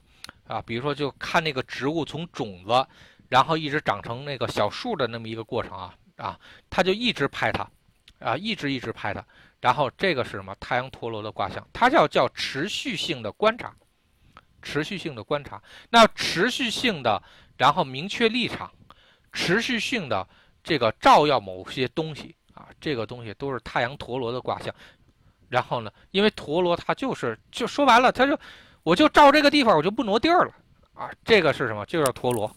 啊，比如说就看那个植物从种子，然后一直长成那个小树的那么一个过程啊，啊，他就一直拍它，啊，一直一直拍它，然后这个是什么？太阳陀螺的卦象，它叫叫持续性的观察，持续性的观察。那持续性的，然后明确立场，持续性的这个照耀某些东西。啊，这个东西都是太阳陀螺的卦象，然后呢，因为陀螺它就是就说白了，它就我就照这个地方，我就不挪地儿了啊。这个是什么？就叫陀螺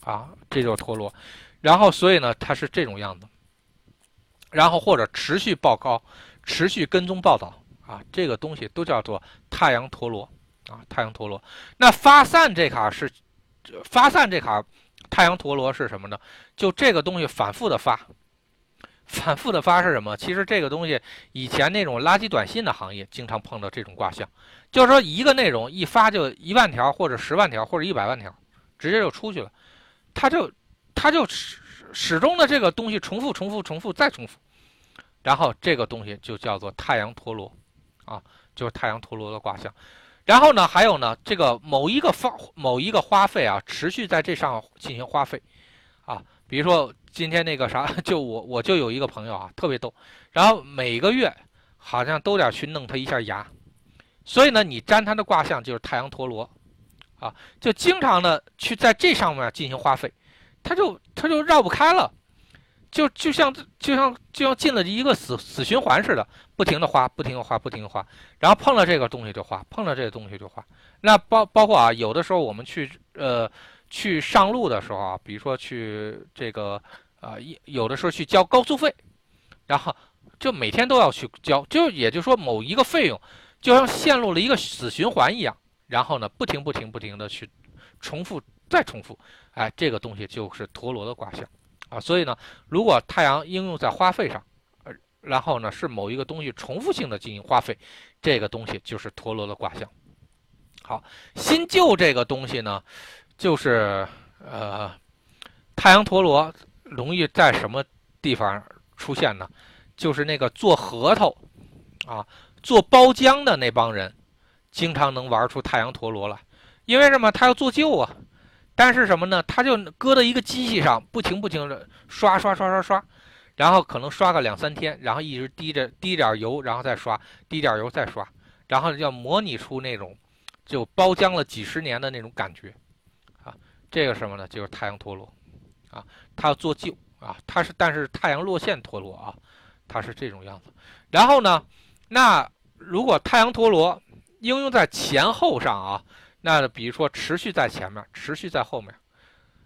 啊，这就是陀螺。然后所以呢，它是这种样子。然后或者持续报告、持续跟踪报道啊，这个东西都叫做太阳陀螺啊，太阳陀螺。那发散这卡是发散这卡太阳陀螺是什么呢？就这个东西反复的发。反复的发是什么？其实这个东西以前那种垃圾短信的行业经常碰到这种卦象，就是说一个内容一发就一万条或者十万条或者一百万条，直接就出去了，它就它就是始终的这个东西重复重复重复再重复，然后这个东西就叫做太阳陀螺，啊，就是太阳陀螺的卦象。然后呢，还有呢，这个某一个方某一个花费啊，持续在这上进行花费，啊，比如说。今天那个啥，就我我就有一个朋友啊，特别逗，然后每个月好像都得去弄他一下牙，所以呢，你粘他的卦象就是太阳陀螺，啊，就经常的去在这上面进行花费，他就他就绕不开了，就就像就像就像进了一个死死循环似的，不停的花，不停的花，不停的花，然后碰了这个东西就花，碰了这个东西就花，那包包括啊，有的时候我们去呃去上路的时候啊，比如说去这个。啊，有有的时候去交高速费，然后就每天都要去交，就也就是说某一个费用，就像陷入了一个死循环一样，然后呢，不停不停不停的去重复再重复，哎，这个东西就是陀螺的卦象啊。所以呢，如果太阳应用在花费上，呃，然后呢是某一个东西重复性的进行花费，这个东西就是陀螺的卦象。好，新旧这个东西呢，就是呃，太阳陀螺。容易在什么地方出现呢？就是那个做核桃，啊，做包浆的那帮人，经常能玩出太阳陀螺来。因为什么？他要做旧啊。但是什么呢？它就搁在一个机器上，不停不停的刷刷刷刷刷，然后可能刷个两三天，然后一直滴着滴点油，然后再刷，滴点油再刷，然后要模拟出那种就包浆了几十年的那种感觉，啊，这个什么呢？就是太阳陀螺。啊，它要做旧啊，它是，但是太阳落线陀螺啊，它是这种样子。然后呢，那如果太阳陀螺应用在前后上啊，那比如说持续在前面，持续在后面，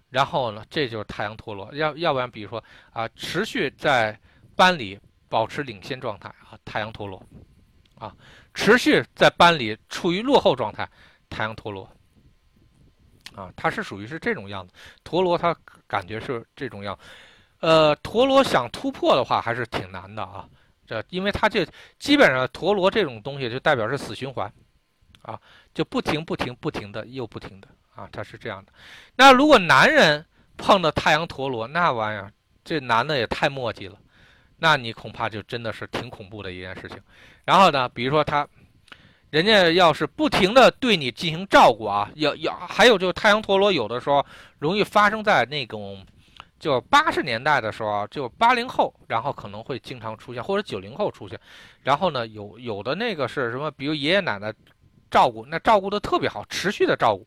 然后呢，这就是太阳陀螺。要要不然，比如说啊，持续在班里保持领先状态啊，太阳陀螺啊，持续在班里处于落后状态，太阳陀螺啊，它是属于是这种样子。陀螺它感觉是这种样，呃，陀螺想突破的话还是挺难的啊。这因为它这基本上陀螺这种东西就代表是死循环，啊，就不停不停不停的又不停的啊，它是这样的。那如果男人碰到太阳陀螺那玩意儿，这男的也太墨迹了，那你恐怕就真的是挺恐怖的一件事情。然后呢，比如说他。人家要是不停的对你进行照顾啊，要要还有就是太阳陀螺有的时候容易发生在那种，就八十年代的时候，就八零后，然后可能会经常出现，或者九零后出现。然后呢，有有的那个是什么，比如爷爷奶奶照顾，那照顾的特别好，持续的照顾，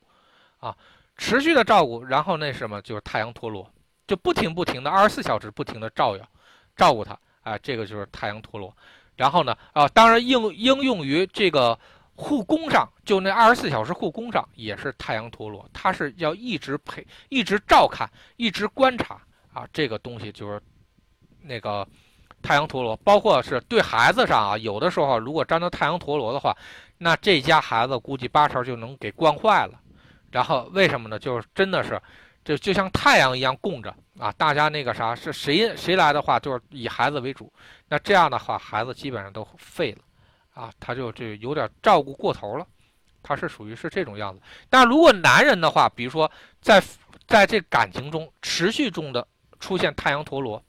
啊，持续的照顾。然后那什么就是太阳陀螺，就不停不停的二十四小时不停的照耀，照顾他，啊，这个就是太阳陀螺。然后呢，啊，当然应应用于这个护工上，就那二十四小时护工上也是太阳陀螺，它是要一直陪、一直照看、一直观察啊，这个东西就是那个太阳陀螺。包括是对孩子上啊，有的时候如果沾到太阳陀螺的话，那这家孩子估计八成就能给惯坏了。然后为什么呢？就是真的是，就就像太阳一样供着。啊，大家那个啥是谁谁来的话，就是以孩子为主。那这样的话，孩子基本上都废了，啊，他就这有点照顾过头了，他是属于是这种样子。但如果男人的话，比如说在在这感情中持续中的出现太阳陀螺，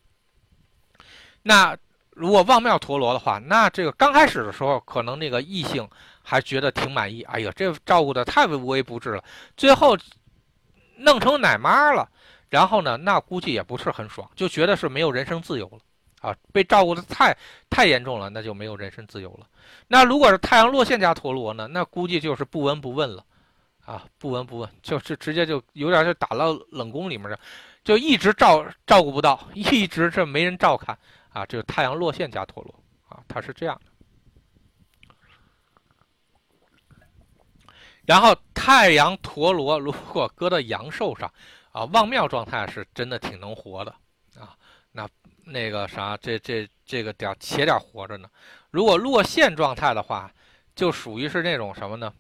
那如果望庙陀螺的话，那这个刚开始的时候，可能那个异性还觉得挺满意，哎呀，这照顾的太无微不至了。最后弄成奶妈了。然后呢，那估计也不是很爽，就觉得是没有人身自由了，啊，被照顾的太太严重了，那就没有人身自由了。那如果是太阳落线加陀螺呢，那估计就是不闻不问了，啊，不闻不问，就是直接就有点就打到冷宫里面了，就一直照照顾不到，一直这没人照看，啊，这个太阳落线加陀螺，啊，它是这样的。然后太阳陀螺如果搁到阳寿上。啊，望庙状态是真的挺能活的啊，那那个啥，这这这个点且点活着呢。如果落线状态的话，就属于是那种什么呢？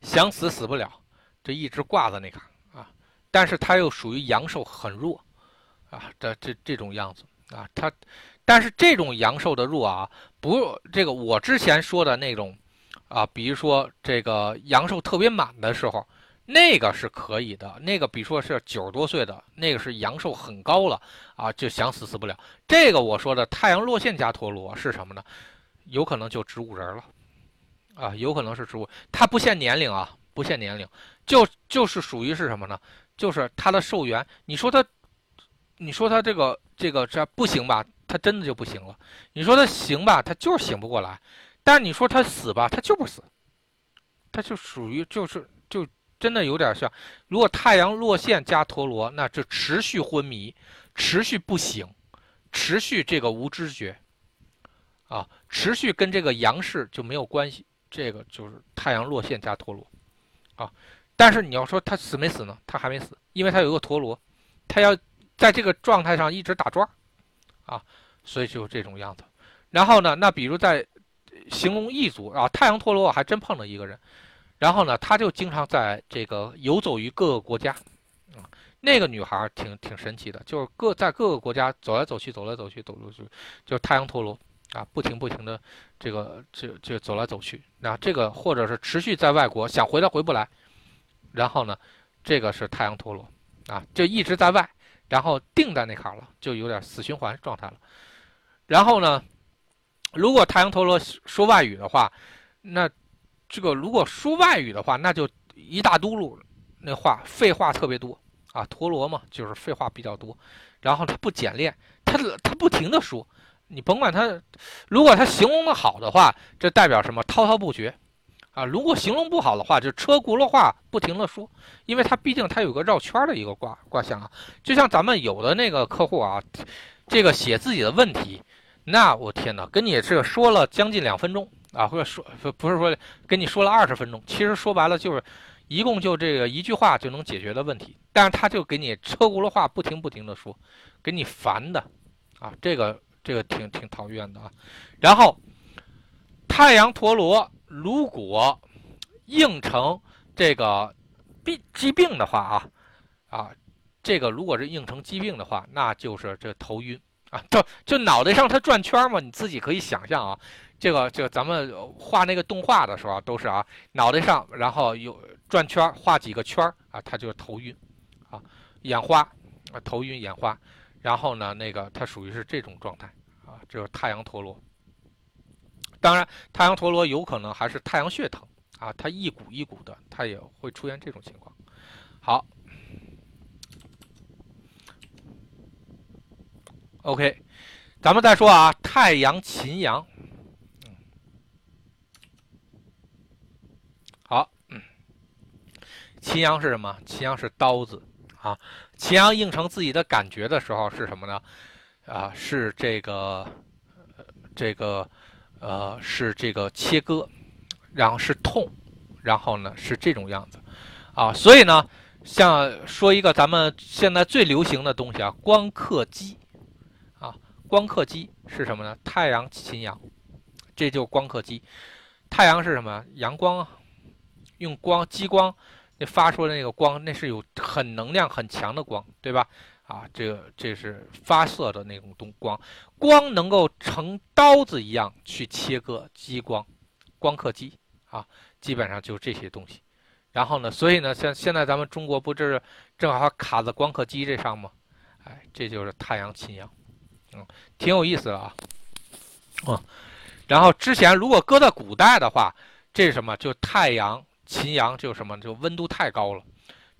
想死死不了，这一直挂在那嘎啊。但是它又属于阳寿很弱啊，这这这种样子啊，它，但是这种阳寿的弱啊，不，这个我之前说的那种啊，比如说这个阳寿特别满的时候。那个是可以的，那个比如说是九十多岁的，那个是阳寿很高了啊，就想死死不了。这个我说的太阳落线加陀螺是什么呢？有可能就植物人了，啊，有可能是植物，它不限年龄啊，不限年龄，就就是属于是什么呢？就是它的寿元。你说它，你说他这个这个这不行吧？他真的就不行了。你说他行吧？他就是醒不过来。但你说他死吧？他就不死，他就属于就是就。真的有点像，如果太阳落线加陀螺，那就持续昏迷，持续不醒，持续这个无知觉，啊，持续跟这个阳世就没有关系。这个就是太阳落线加陀螺，啊，但是你要说他死没死呢？他还没死，因为他有个陀螺，他要在这个状态上一直打转，啊，所以就这种样子。然后呢，那比如在形容异族啊，太阳陀螺我还真碰到一个人。然后呢，他就经常在这个游走于各个国家，啊，那个女孩挺挺神奇的，就是各在各个国家走来走去，走来走去，走来走去，就是太阳陀螺啊，不停不停的这个就就走来走去。那这个或者是持续在外国想回来回不来，然后呢，这个是太阳陀螺啊，就一直在外，然后定在那坎了，就有点死循环状态了。然后呢，如果太阳陀螺说外语的话，那。这个如果说外语的话，那就一大嘟噜，那话废话特别多啊。陀螺嘛，就是废话比较多，然后他不简练，他他不停的说，你甭管他，如果他形容的好的话，这代表什么？滔滔不绝啊。如果形容不好的话，就车轱辘话不停的说，因为他毕竟他有个绕圈的一个卦卦象啊。就像咱们有的那个客户啊，这个写自己的问题，那我天哪，跟你这个说了将近两分钟。啊，或者说不是说跟你说了二十分钟，其实说白了就是，一共就这个一句话就能解决的问题，但是他就给你车轱辘话不停不停的说，给你烦的，啊，这个这个挺挺讨厌的啊。然后，太阳陀螺如果应成这个病疾病的话啊啊，这个如果是应成疾病的话，那就是这头晕 啊，就就脑袋上它转圈嘛，你自己可以想象啊。这个这个咱们画那个动画的时候都是啊，脑袋上然后有转圈，画几个圈啊，它就是头晕啊，眼花啊，头晕眼花，然后呢，那个它属于是这种状态啊，这是太阳陀螺。当然，太阳陀螺有可能还是太阳穴疼啊，它一股一股的，它也会出现这种情况。好，OK，咱们再说啊，太阳秦阳。好，秦阳是什么？秦阳是刀子啊。秦阳应成自己的感觉的时候是什么呢？啊，是这个，这个。呃，是这个切割，然后是痛，然后呢是这种样子，啊，所以呢，像说一个咱们现在最流行的东西啊，光刻机，啊，光刻机是什么呢？太阳秦阳，这就光刻机。太阳是什么？阳光啊，用光激光那发出的那个光，那是有很能量很强的光，对吧？啊，这个这是发射的那种东光，光能够成刀子一样去切割激光，光刻机啊，基本上就这些东西。然后呢，所以呢，像现在咱们中国不就是正好卡在光刻机这上吗？哎，这就是太阳秦阳，嗯，挺有意思的啊。嗯，然后之前如果搁在古代的话，这是什么？就太阳秦阳就什么？就温度太高了，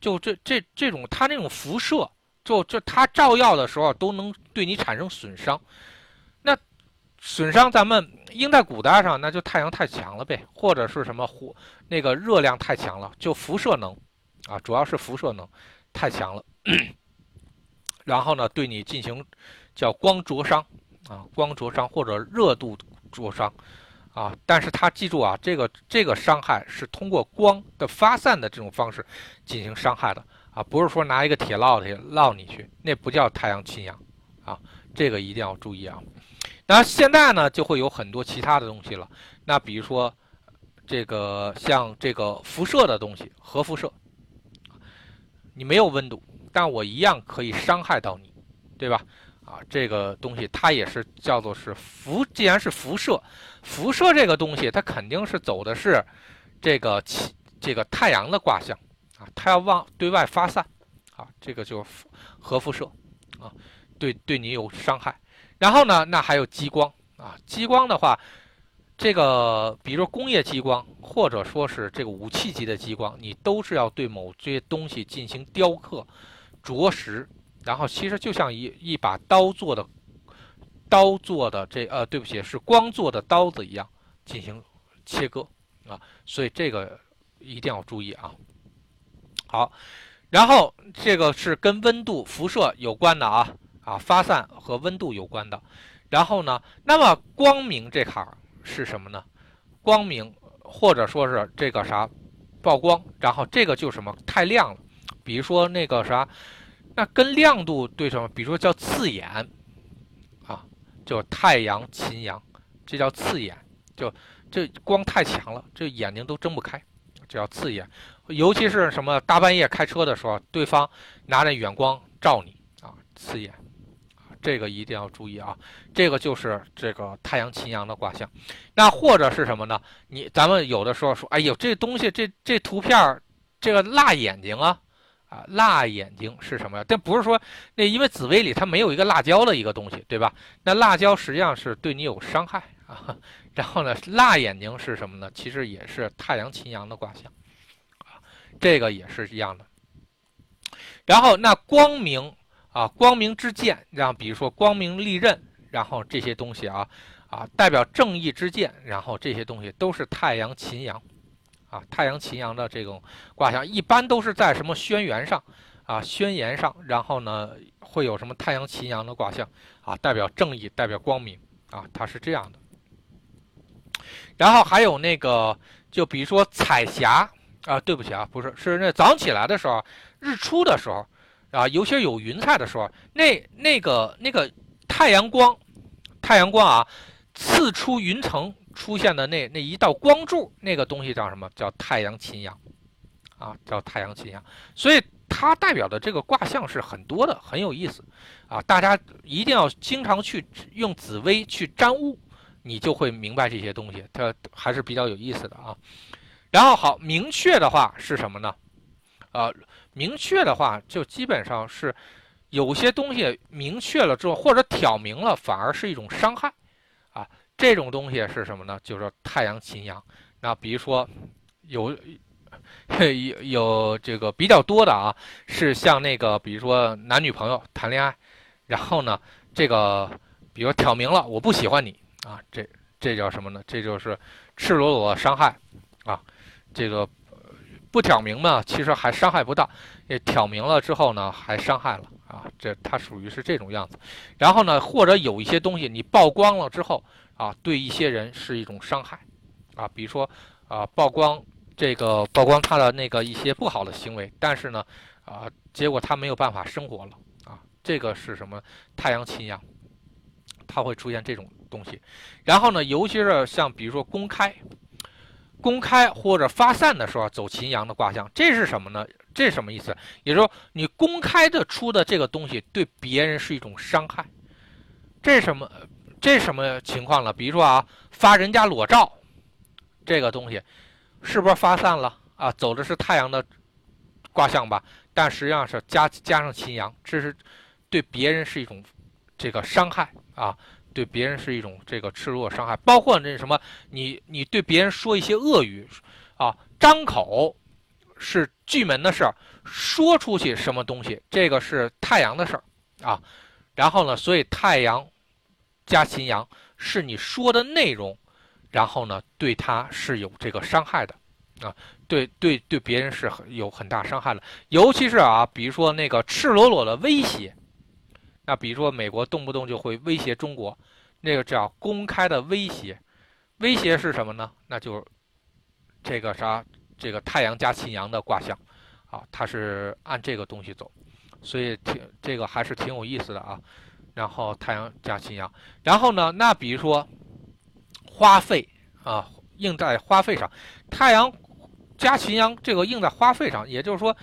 就这这这种它那种辐射。就就它照耀的时候都能对你产生损伤，那损伤咱们应在古代上，那就太阳太强了呗，或者是什么火那个热量太强了，就辐射能啊，主要是辐射能太强了，然后呢对你进行叫光灼伤啊，光灼伤或者热度灼伤啊，但是他记住啊，这个这个伤害是通过光的发散的这种方式进行伤害的。不是说拿一个铁烙铁烙你去，那不叫太阳亲阳，啊，这个一定要注意啊。那现在呢，就会有很多其他的东西了。那比如说，这个像这个辐射的东西，核辐射，你没有温度，但我一样可以伤害到你，对吧？啊，这个东西它也是叫做是辐，既然是辐射，辐射这个东西它肯定是走的是这个这个太阳的卦象。啊，它要往对外发散，啊，这个就是核辐射，啊，对对你有伤害。然后呢，那还有激光，啊，激光的话，这个比如说工业激光，或者说是这个武器级的激光，你都是要对某些东西进行雕刻、着实，然后其实就像一一把刀做的刀做的这呃，对不起，是光做的刀子一样进行切割，啊，所以这个一定要注意啊。好，然后这个是跟温度辐射有关的啊啊，发散和温度有关的。然后呢，那么光明这坎儿是什么呢？光明或者说是这个啥曝光，然后这个就什么太亮了，比如说那个啥，那跟亮度对什么？比如说叫刺眼啊，就太阳秦阳，这叫刺眼，就这光太强了，这眼睛都睁不开，这叫刺眼。尤其是什么大半夜开车的时候，对方拿着远光照你啊，刺眼，这个一定要注意啊。这个就是这个太阳秦阳的卦象。那或者是什么呢？你咱们有的时候说，哎呦，这东西这这图片这个辣眼睛啊啊，辣眼睛是什么呀？但不是说那因为紫薇里它没有一个辣椒的一个东西，对吧？那辣椒实际上是对你有伤害啊。然后呢，辣眼睛是什么呢？其实也是太阳秦阳的卦象。这个也是一样的，然后那光明啊，光明之剑，然后比如说光明利刃，然后这些东西啊啊，代表正义之剑，然后这些东西都是太阳秦阳，啊，太阳秦阳的这种卦象，一般都是在什么轩辕上啊，宣言上，然后呢会有什么太阳秦阳的卦象啊，代表正义，代表光明啊，它是这样的。然后还有那个，就比如说彩霞。啊，对不起啊，不是，是那早上起来的时候，日出的时候，啊，尤其是有云彩的时候，那那个那个太阳光，太阳光啊，刺出云层出现的那那一道光柱，那个东西叫什么？叫太阳秦阳，啊，叫太阳秦阳。所以它代表的这个卦象是很多的，很有意思啊。大家一定要经常去用紫薇去占物，你就会明白这些东西，它还是比较有意思的啊。然后好，明确的话是什么呢？啊，明确的话就基本上是有些东西明确了之后，或者挑明了，反而是一种伤害啊。这种东西是什么呢？就是太阳秦阳。那比如说有有 有这个比较多的啊，是像那个比如说男女朋友谈恋爱，然后呢，这个比如挑明了我不喜欢你啊，这这叫什么呢？这就是赤裸裸的伤害，这个。不挑明呢，其实还伤害不大；也挑明了之后呢，还伤害了啊。这它属于是这种样子。然后呢，或者有一些东西你曝光了之后啊，对一些人是一种伤害啊。比如说啊，曝光这个曝光他的那个一些不好的行为，但是呢啊，结果他没有办法生活了啊。这个是什么？太阳亲阳，它会出现这种东西。然后呢，尤其是像比如说公开。公开或者发散的时候走秦阳的卦象，这是什么呢？这是什么意思？也就是说，你公开的出的这个东西对别人是一种伤害。这是什么？这是什么情况了？比如说啊，发人家裸照，这个东西是不是发散了啊？走的是太阳的卦象吧，但实际上是加加上秦阳，这是对别人是一种这个伤害啊。对别人是一种这个赤裸伤害，包括那什么，你你对别人说一些恶语，啊，张口是巨门的事儿，说出去什么东西，这个是太阳的事儿啊。然后呢，所以太阳加秦阳是你说的内容，然后呢，对他是有这个伤害的啊，对对对，别人是很有很大伤害的，尤其是啊，比如说那个赤裸裸的威胁。那比如说，美国动不动就会威胁中国，那个叫公开的威胁。威胁是什么呢？那就这个啥，这个太阳加秦阳的卦象，啊，它是按这个东西走，所以挺这个还是挺有意思的啊。然后太阳加秦阳，然后呢，那比如说花费啊，印在花费上，太阳加秦阳这个印在花费上，也就是说，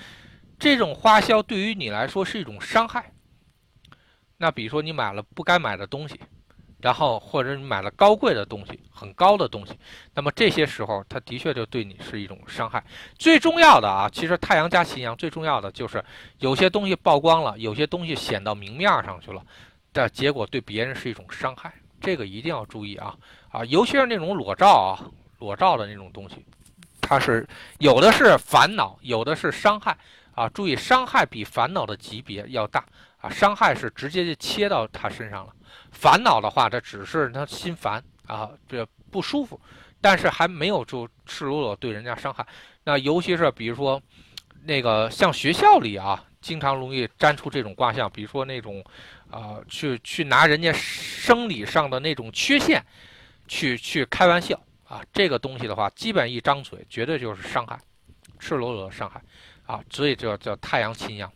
这种花销对于你来说是一种伤害。那比如说你买了不该买的东西，然后或者你买了高贵的东西，很高的东西，那么这些时候它的确就对你是一种伤害。最重要的啊，其实太阳加秦阳最重要的就是有些东西曝光了，有些东西显到明面上去了，的结果对别人是一种伤害，这个一定要注意啊啊，尤其是那种裸照啊，裸照的那种东西，它是有的是烦恼，有的是伤害啊，注意伤害比烦恼的级别要大。伤害是直接就切到他身上了，烦恼的话，他只是他心烦啊，这不舒服，但是还没有就赤裸裸对人家伤害。那尤其是比如说，那个像学校里啊，经常容易粘出这种卦象，比如说那种，啊，去去拿人家生理上的那种缺陷，去去开玩笑啊，这个东西的话，基本一张嘴，绝对就是伤害，赤裸裸的伤害，啊，所以这叫太阳亲阳，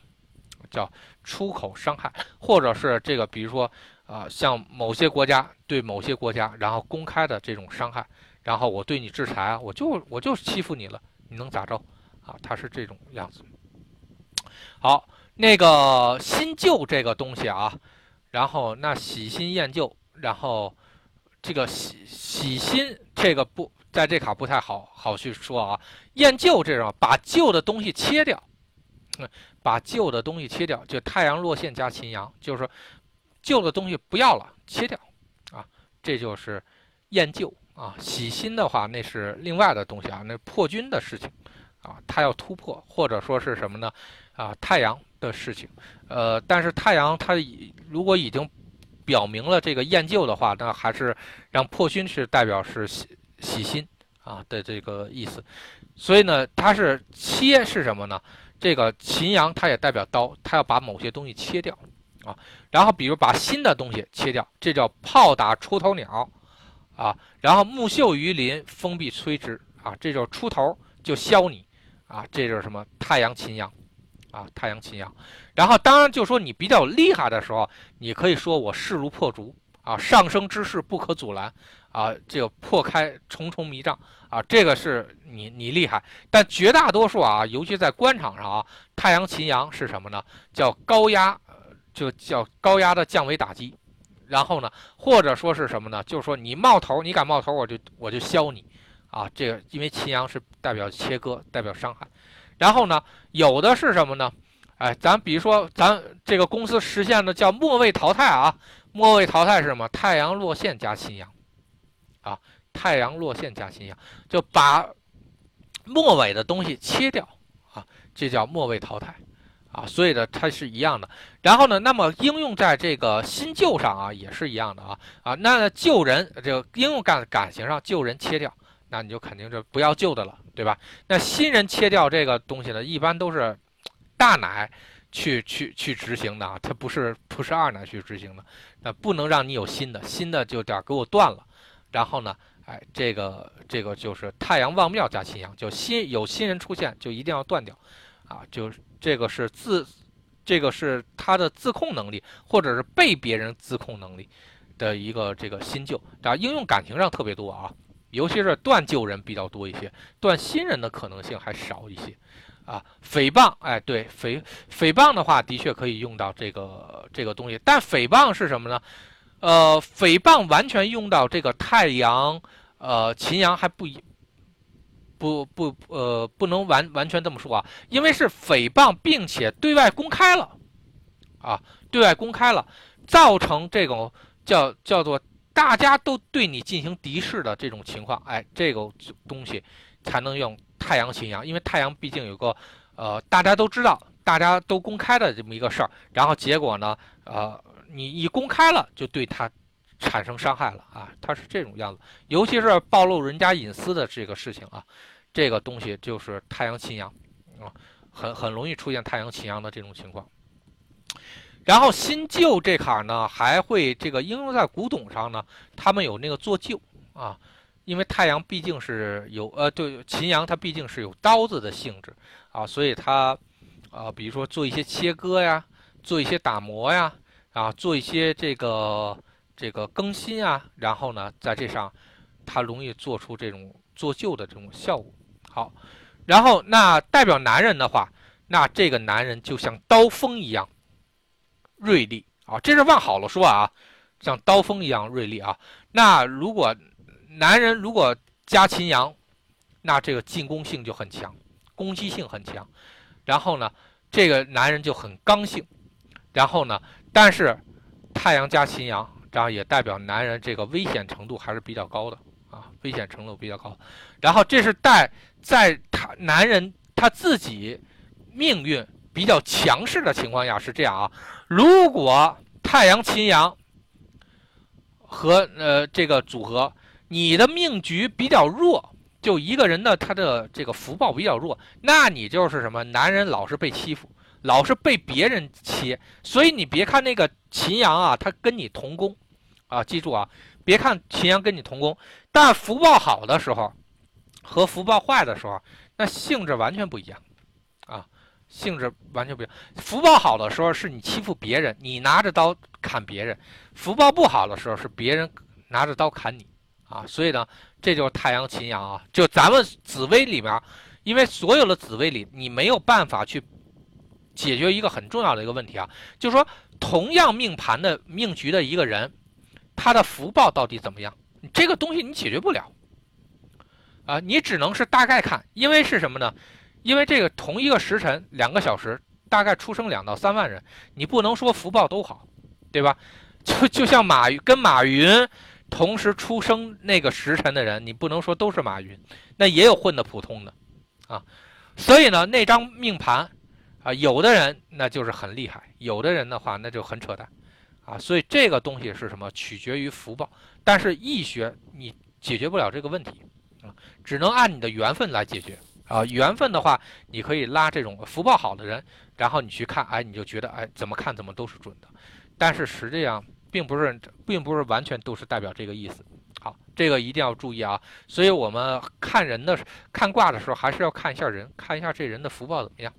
叫。出口伤害，或者是这个，比如说，啊，像某些国家对某些国家，然后公开的这种伤害，然后我对你制裁啊，我就我就欺负你了，你能咋着？啊，他是这种样子。好，那个新旧这个东西啊，然后那喜新厌旧，然后这个喜喜新这个不在这卡不太好好去说啊，厌旧这种把旧的东西切掉。把旧的东西切掉，就太阳落线加秦阳，就是说旧的东西不要了，切掉啊，这就是厌旧啊。喜新的话，那是另外的东西啊，那破军的事情啊，他要突破，或者说是什么呢？啊，太阳的事情，呃，但是太阳它如果已经表明了这个厌旧的话，那还是让破军是代表是喜喜新啊的这个意思。所以呢，它是切是什么呢？这个秦阳它也代表刀，它要把某些东西切掉啊，然后比如把新的东西切掉，这叫炮打出头鸟啊，然后木秀于林，风必摧之啊，这就是出头就削你啊，这就是什么太阳秦阳啊，太阳秦阳，然后当然就说你比较厉害的时候，你可以说我势如破竹啊，上升之势不可阻拦啊，这个破开重重迷障啊，这个是你你厉害。但绝大多数啊，尤其在官场上啊，太阳秦阳是什么呢？叫高压，就叫高压的降维打击。然后呢，或者说是什么呢？就是说你冒头，你敢冒头，我就我就削你啊！这个因为秦阳是代表切割，代表伤害。然后呢，有的是什么呢？哎，咱比如说，咱这个公司实现的叫末位淘汰啊，末位淘汰是什么？太阳落线加秦阳，啊，太阳落线加新阳，就把末尾的东西切掉啊，这叫末位淘汰啊，所以呢，它是一样的。然后呢，那么应用在这个新旧上啊，也是一样的啊啊，那旧人这个应用感感情上，旧人切掉，那你就肯定是不要旧的了，对吧？那新人切掉这个东西呢，一般都是。大奶去去去执行的啊，它不是不是二奶去执行的，那不能让你有新的，新的就点给我断了。然后呢，哎，这个这个就是太阳旺庙加新阳，就新有新人出现就一定要断掉，啊，就是这个是自，这个是他的自控能力，或者是被别人自控能力的一个这个新旧，啊，应用感情上特别多啊，尤其是断旧人比较多一些，断新人的可能性还少一些。啊，诽谤，哎，对，诽诽谤的话，的确可以用到这个这个东西，但诽谤是什么呢？呃，诽谤完全用到这个太阳，呃，秦阳还不一，不不，呃，不能完完全这么说啊，因为是诽谤，并且对外公开了，啊，对外公开了，造成这种叫叫做大家都对你进行敌视的这种情况，哎，这个东西才能用。太阳秦阳，因为太阳毕竟有个，呃，大家都知道，大家都公开的这么一个事儿，然后结果呢，呃，你一公开了，就对他产生伤害了啊，他是这种样子，尤其是暴露人家隐私的这个事情啊，这个东西就是太阳秦阳啊，很很容易出现太阳秦阳的这种情况。然后新旧这坎呢，还会这个应用在古董上呢，他们有那个做旧啊。因为太阳毕竟是有呃，对秦阳它毕竟是有刀子的性质啊，所以它啊，比如说做一些切割呀，做一些打磨呀，啊，做一些这个这个更新啊，然后呢，在这上它容易做出这种做旧的这种效果。好，然后那代表男人的话，那这个男人就像刀锋一样锐利啊，这是往好了说啊，像刀锋一样锐利啊。那如果男人如果加秦阳，那这个进攻性就很强，攻击性很强。然后呢，这个男人就很刚性。然后呢，但是太阳加秦阳，这样也代表男人这个危险程度还是比较高的啊，危险程度比较高。然后这是带在他男人他自己命运比较强势的情况下是这样啊。如果太阳秦阳和呃这个组合。你的命局比较弱，就一个人的他的这个福报比较弱，那你就是什么？男人老是被欺负，老是被别人切，所以你别看那个秦阳啊，他跟你同宫，啊，记住啊，别看秦阳跟你同宫，但福报好的时候和福报坏的时候，那性质完全不一样，啊，性质完全不一样。福报好的时候是你欺负别人，你拿着刀砍别人；福报不好的时候是别人拿着刀砍你。啊，所以呢，这就是太阳秦阳啊，就咱们紫薇里面，因为所有的紫薇里，你没有办法去解决一个很重要的一个问题啊，就是说，同样命盘的命局的一个人，他的福报到底怎么样？这个东西你解决不了啊，你只能是大概看，因为是什么呢？因为这个同一个时辰两个小时，大概出生两到三万人，你不能说福报都好，对吧？就就像马云跟马云。同时出生那个时辰的人，你不能说都是马云，那也有混的普通的，啊，所以呢，那张命盘，啊，有的人那就是很厉害，有的人的话那就很扯淡，啊，所以这个东西是什么？取决于福报，但是易学你解决不了这个问题，啊，只能按你的缘分来解决，啊，缘分的话，你可以拉这种福报好的人，然后你去看，哎，你就觉得，哎，怎么看怎么都是准的，但是实际上。并不是，并不是完全都是代表这个意思。好，这个一定要注意啊。所以我们看人的、看卦的时候，还是要看一下人，看一下这人的福报怎么样。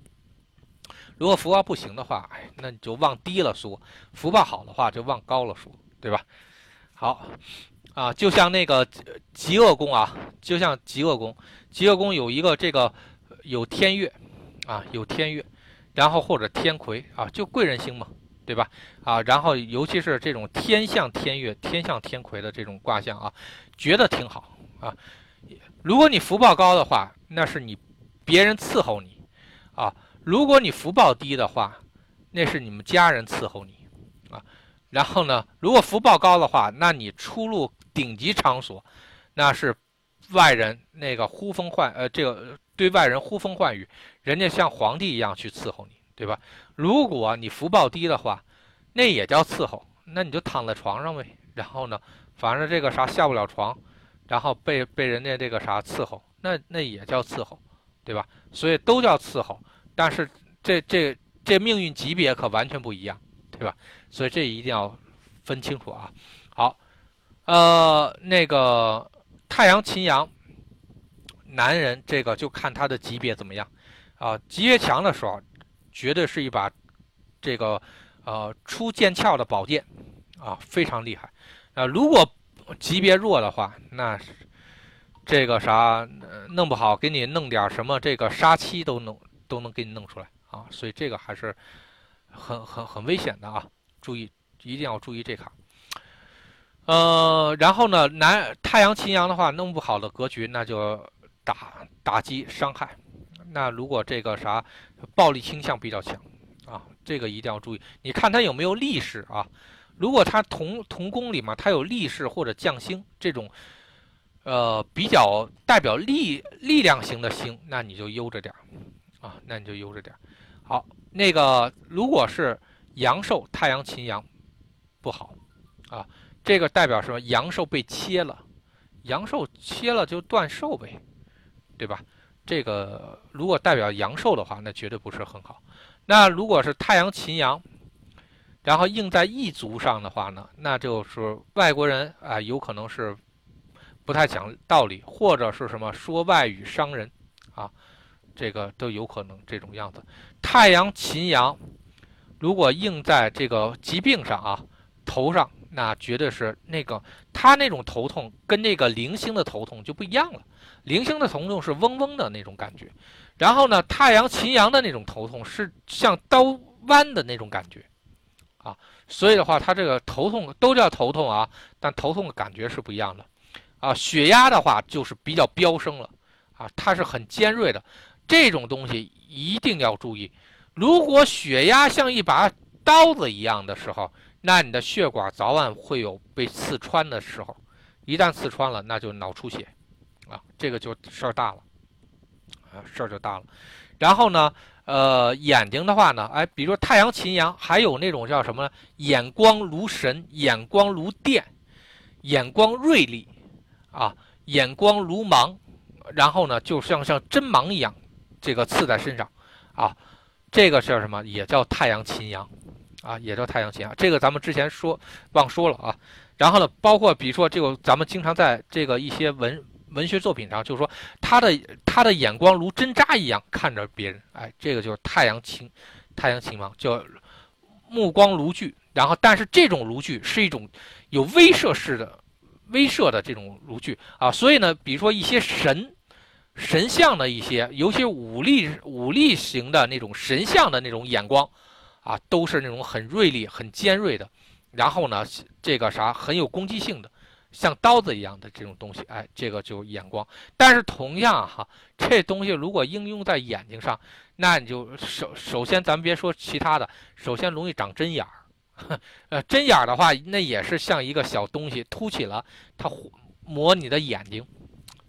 如果福报不行的话，哎，那你就往低了说；福报好的话，就往高了说，对吧？好，啊，就像那个极恶宫啊，就像极恶宫，极恶宫有一个这个有天月，啊，有天月，然后或者天魁啊，就贵人星嘛，对吧？啊，然后尤其是这种天象天月、天象天魁的这种卦象啊，觉得挺好啊。如果你福报高的话，那是你别人伺候你啊；如果你福报低的话，那是你们家人伺候你啊。然后呢，如果福报高的话，那你出入顶级场所，那是外人那个呼风唤呃，这个对外人呼风唤雨，人家像皇帝一样去伺候你，对吧？如果你福报低的话，那也叫伺候，那你就躺在床上呗。然后呢，反正这个啥下不了床。然后被被人家这个啥伺候，那那也叫伺候，对吧？所以都叫伺候，但是这这这命运级别可完全不一样，对吧？所以这一定要分清楚啊。好，呃，那个太阳秦阳，男人这个就看他的级别怎么样啊。级别强的时候，绝对是一把这个呃出剑鞘的宝剑啊，非常厉害啊。如果级别弱的话，那这个啥弄不好，给你弄点什么，这个杀妻都弄都能给你弄出来啊！所以这个还是很很很危险的啊！注意，一定要注意这卡。呃，然后呢，南太阳秦阳的话，弄不好的格局，那就打打击伤害。那如果这个啥暴力倾向比较强啊，这个一定要注意。你看他有没有力势啊？如果他同同宫里面他有力士或者将星这种，呃，比较代表力力量型的星，那你就悠着点儿啊，那你就悠着点。好，那个如果是阳寿太阳秦阳不好啊，这个代表什么？阳寿被切了，阳寿切了就断寿呗，对吧？这个如果代表阳寿的话，那绝对不是很好。那如果是太阳秦阳。然后印在异族上的话呢，那就是外国人啊，有可能是不太讲道理，或者是什么说外语伤人，这个都有可能这种样子。太阳秦阳如果印在这个疾病上啊，头上那绝对是那个他那种头痛跟那个零星的头痛就不一样了，零星的头痛是嗡嗡的那种感觉，然后呢，太阳秦阳的那种头痛是像刀剜的那种感觉。啊，所以的话，他这个头痛都叫头痛啊，但头痛的感觉是不一样的，啊，血压的话就是比较飙升了，啊，它是很尖锐的，这种东西一定要注意。如果血压像一把刀子一样的时候，那你的血管早晚会有被刺穿的时候，一旦刺穿了，那就脑出血，啊，这个就事儿大了，啊，事儿就大了。然后呢？呃，眼睛的话呢，哎，比如说太阳秦阳，还有那种叫什么？眼光如神，眼光如电，眼光锐利，啊，眼光如芒，然后呢，就像像针芒一样，这个刺在身上，啊，这个叫什么？也叫太阳秦阳，啊，也叫太阳秦阳。这个咱们之前说忘说了啊。然后呢，包括比如说这个，咱们经常在这个一些文。文学作品上就是说，他的他的眼光如针扎一样看着别人，哎，这个就是太阳情，太阳情芒，叫目光如炬。然后，但是这种如炬是一种有威慑式的威慑的这种如炬啊。所以呢，比如说一些神神像的一些，尤其武力武力型的那种神像的那种眼光啊，都是那种很锐利、很尖锐的。然后呢，这个啥很有攻击性的。像刀子一样的这种东西，哎，这个就眼光。但是同样哈，这东西如果应用在眼睛上，那你就首首先咱别说其他的，首先容易长针眼儿。呃，针眼儿的话，那也是像一个小东西凸起了，它磨你的眼睛，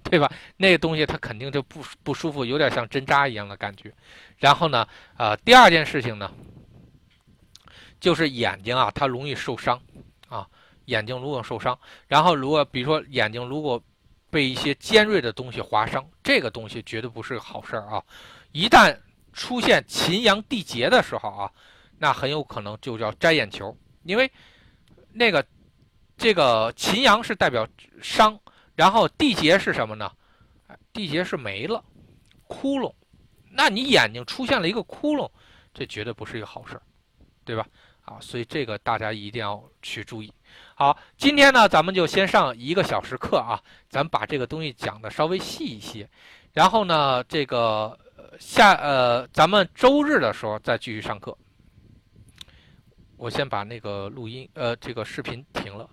对吧？那个东西它肯定就不不舒服，有点像针扎一样的感觉。然后呢，呃，第二件事情呢，就是眼睛啊，它容易受伤啊。眼睛如果受伤，然后如果比如说眼睛如果被一些尖锐的东西划伤，这个东西绝对不是好事儿啊！一旦出现秦阳地劫的时候啊，那很有可能就叫摘眼球，因为那个这个秦阳是代表伤，然后地劫是什么呢？地劫是没了，窟窿，那你眼睛出现了一个窟窿，这绝对不是一个好事儿，对吧？啊，所以这个大家一定要去注意。好，今天呢，咱们就先上一个小时课啊，咱把这个东西讲的稍微细一些，然后呢，这个下呃，咱们周日的时候再继续上课。我先把那个录音呃，这个视频停了。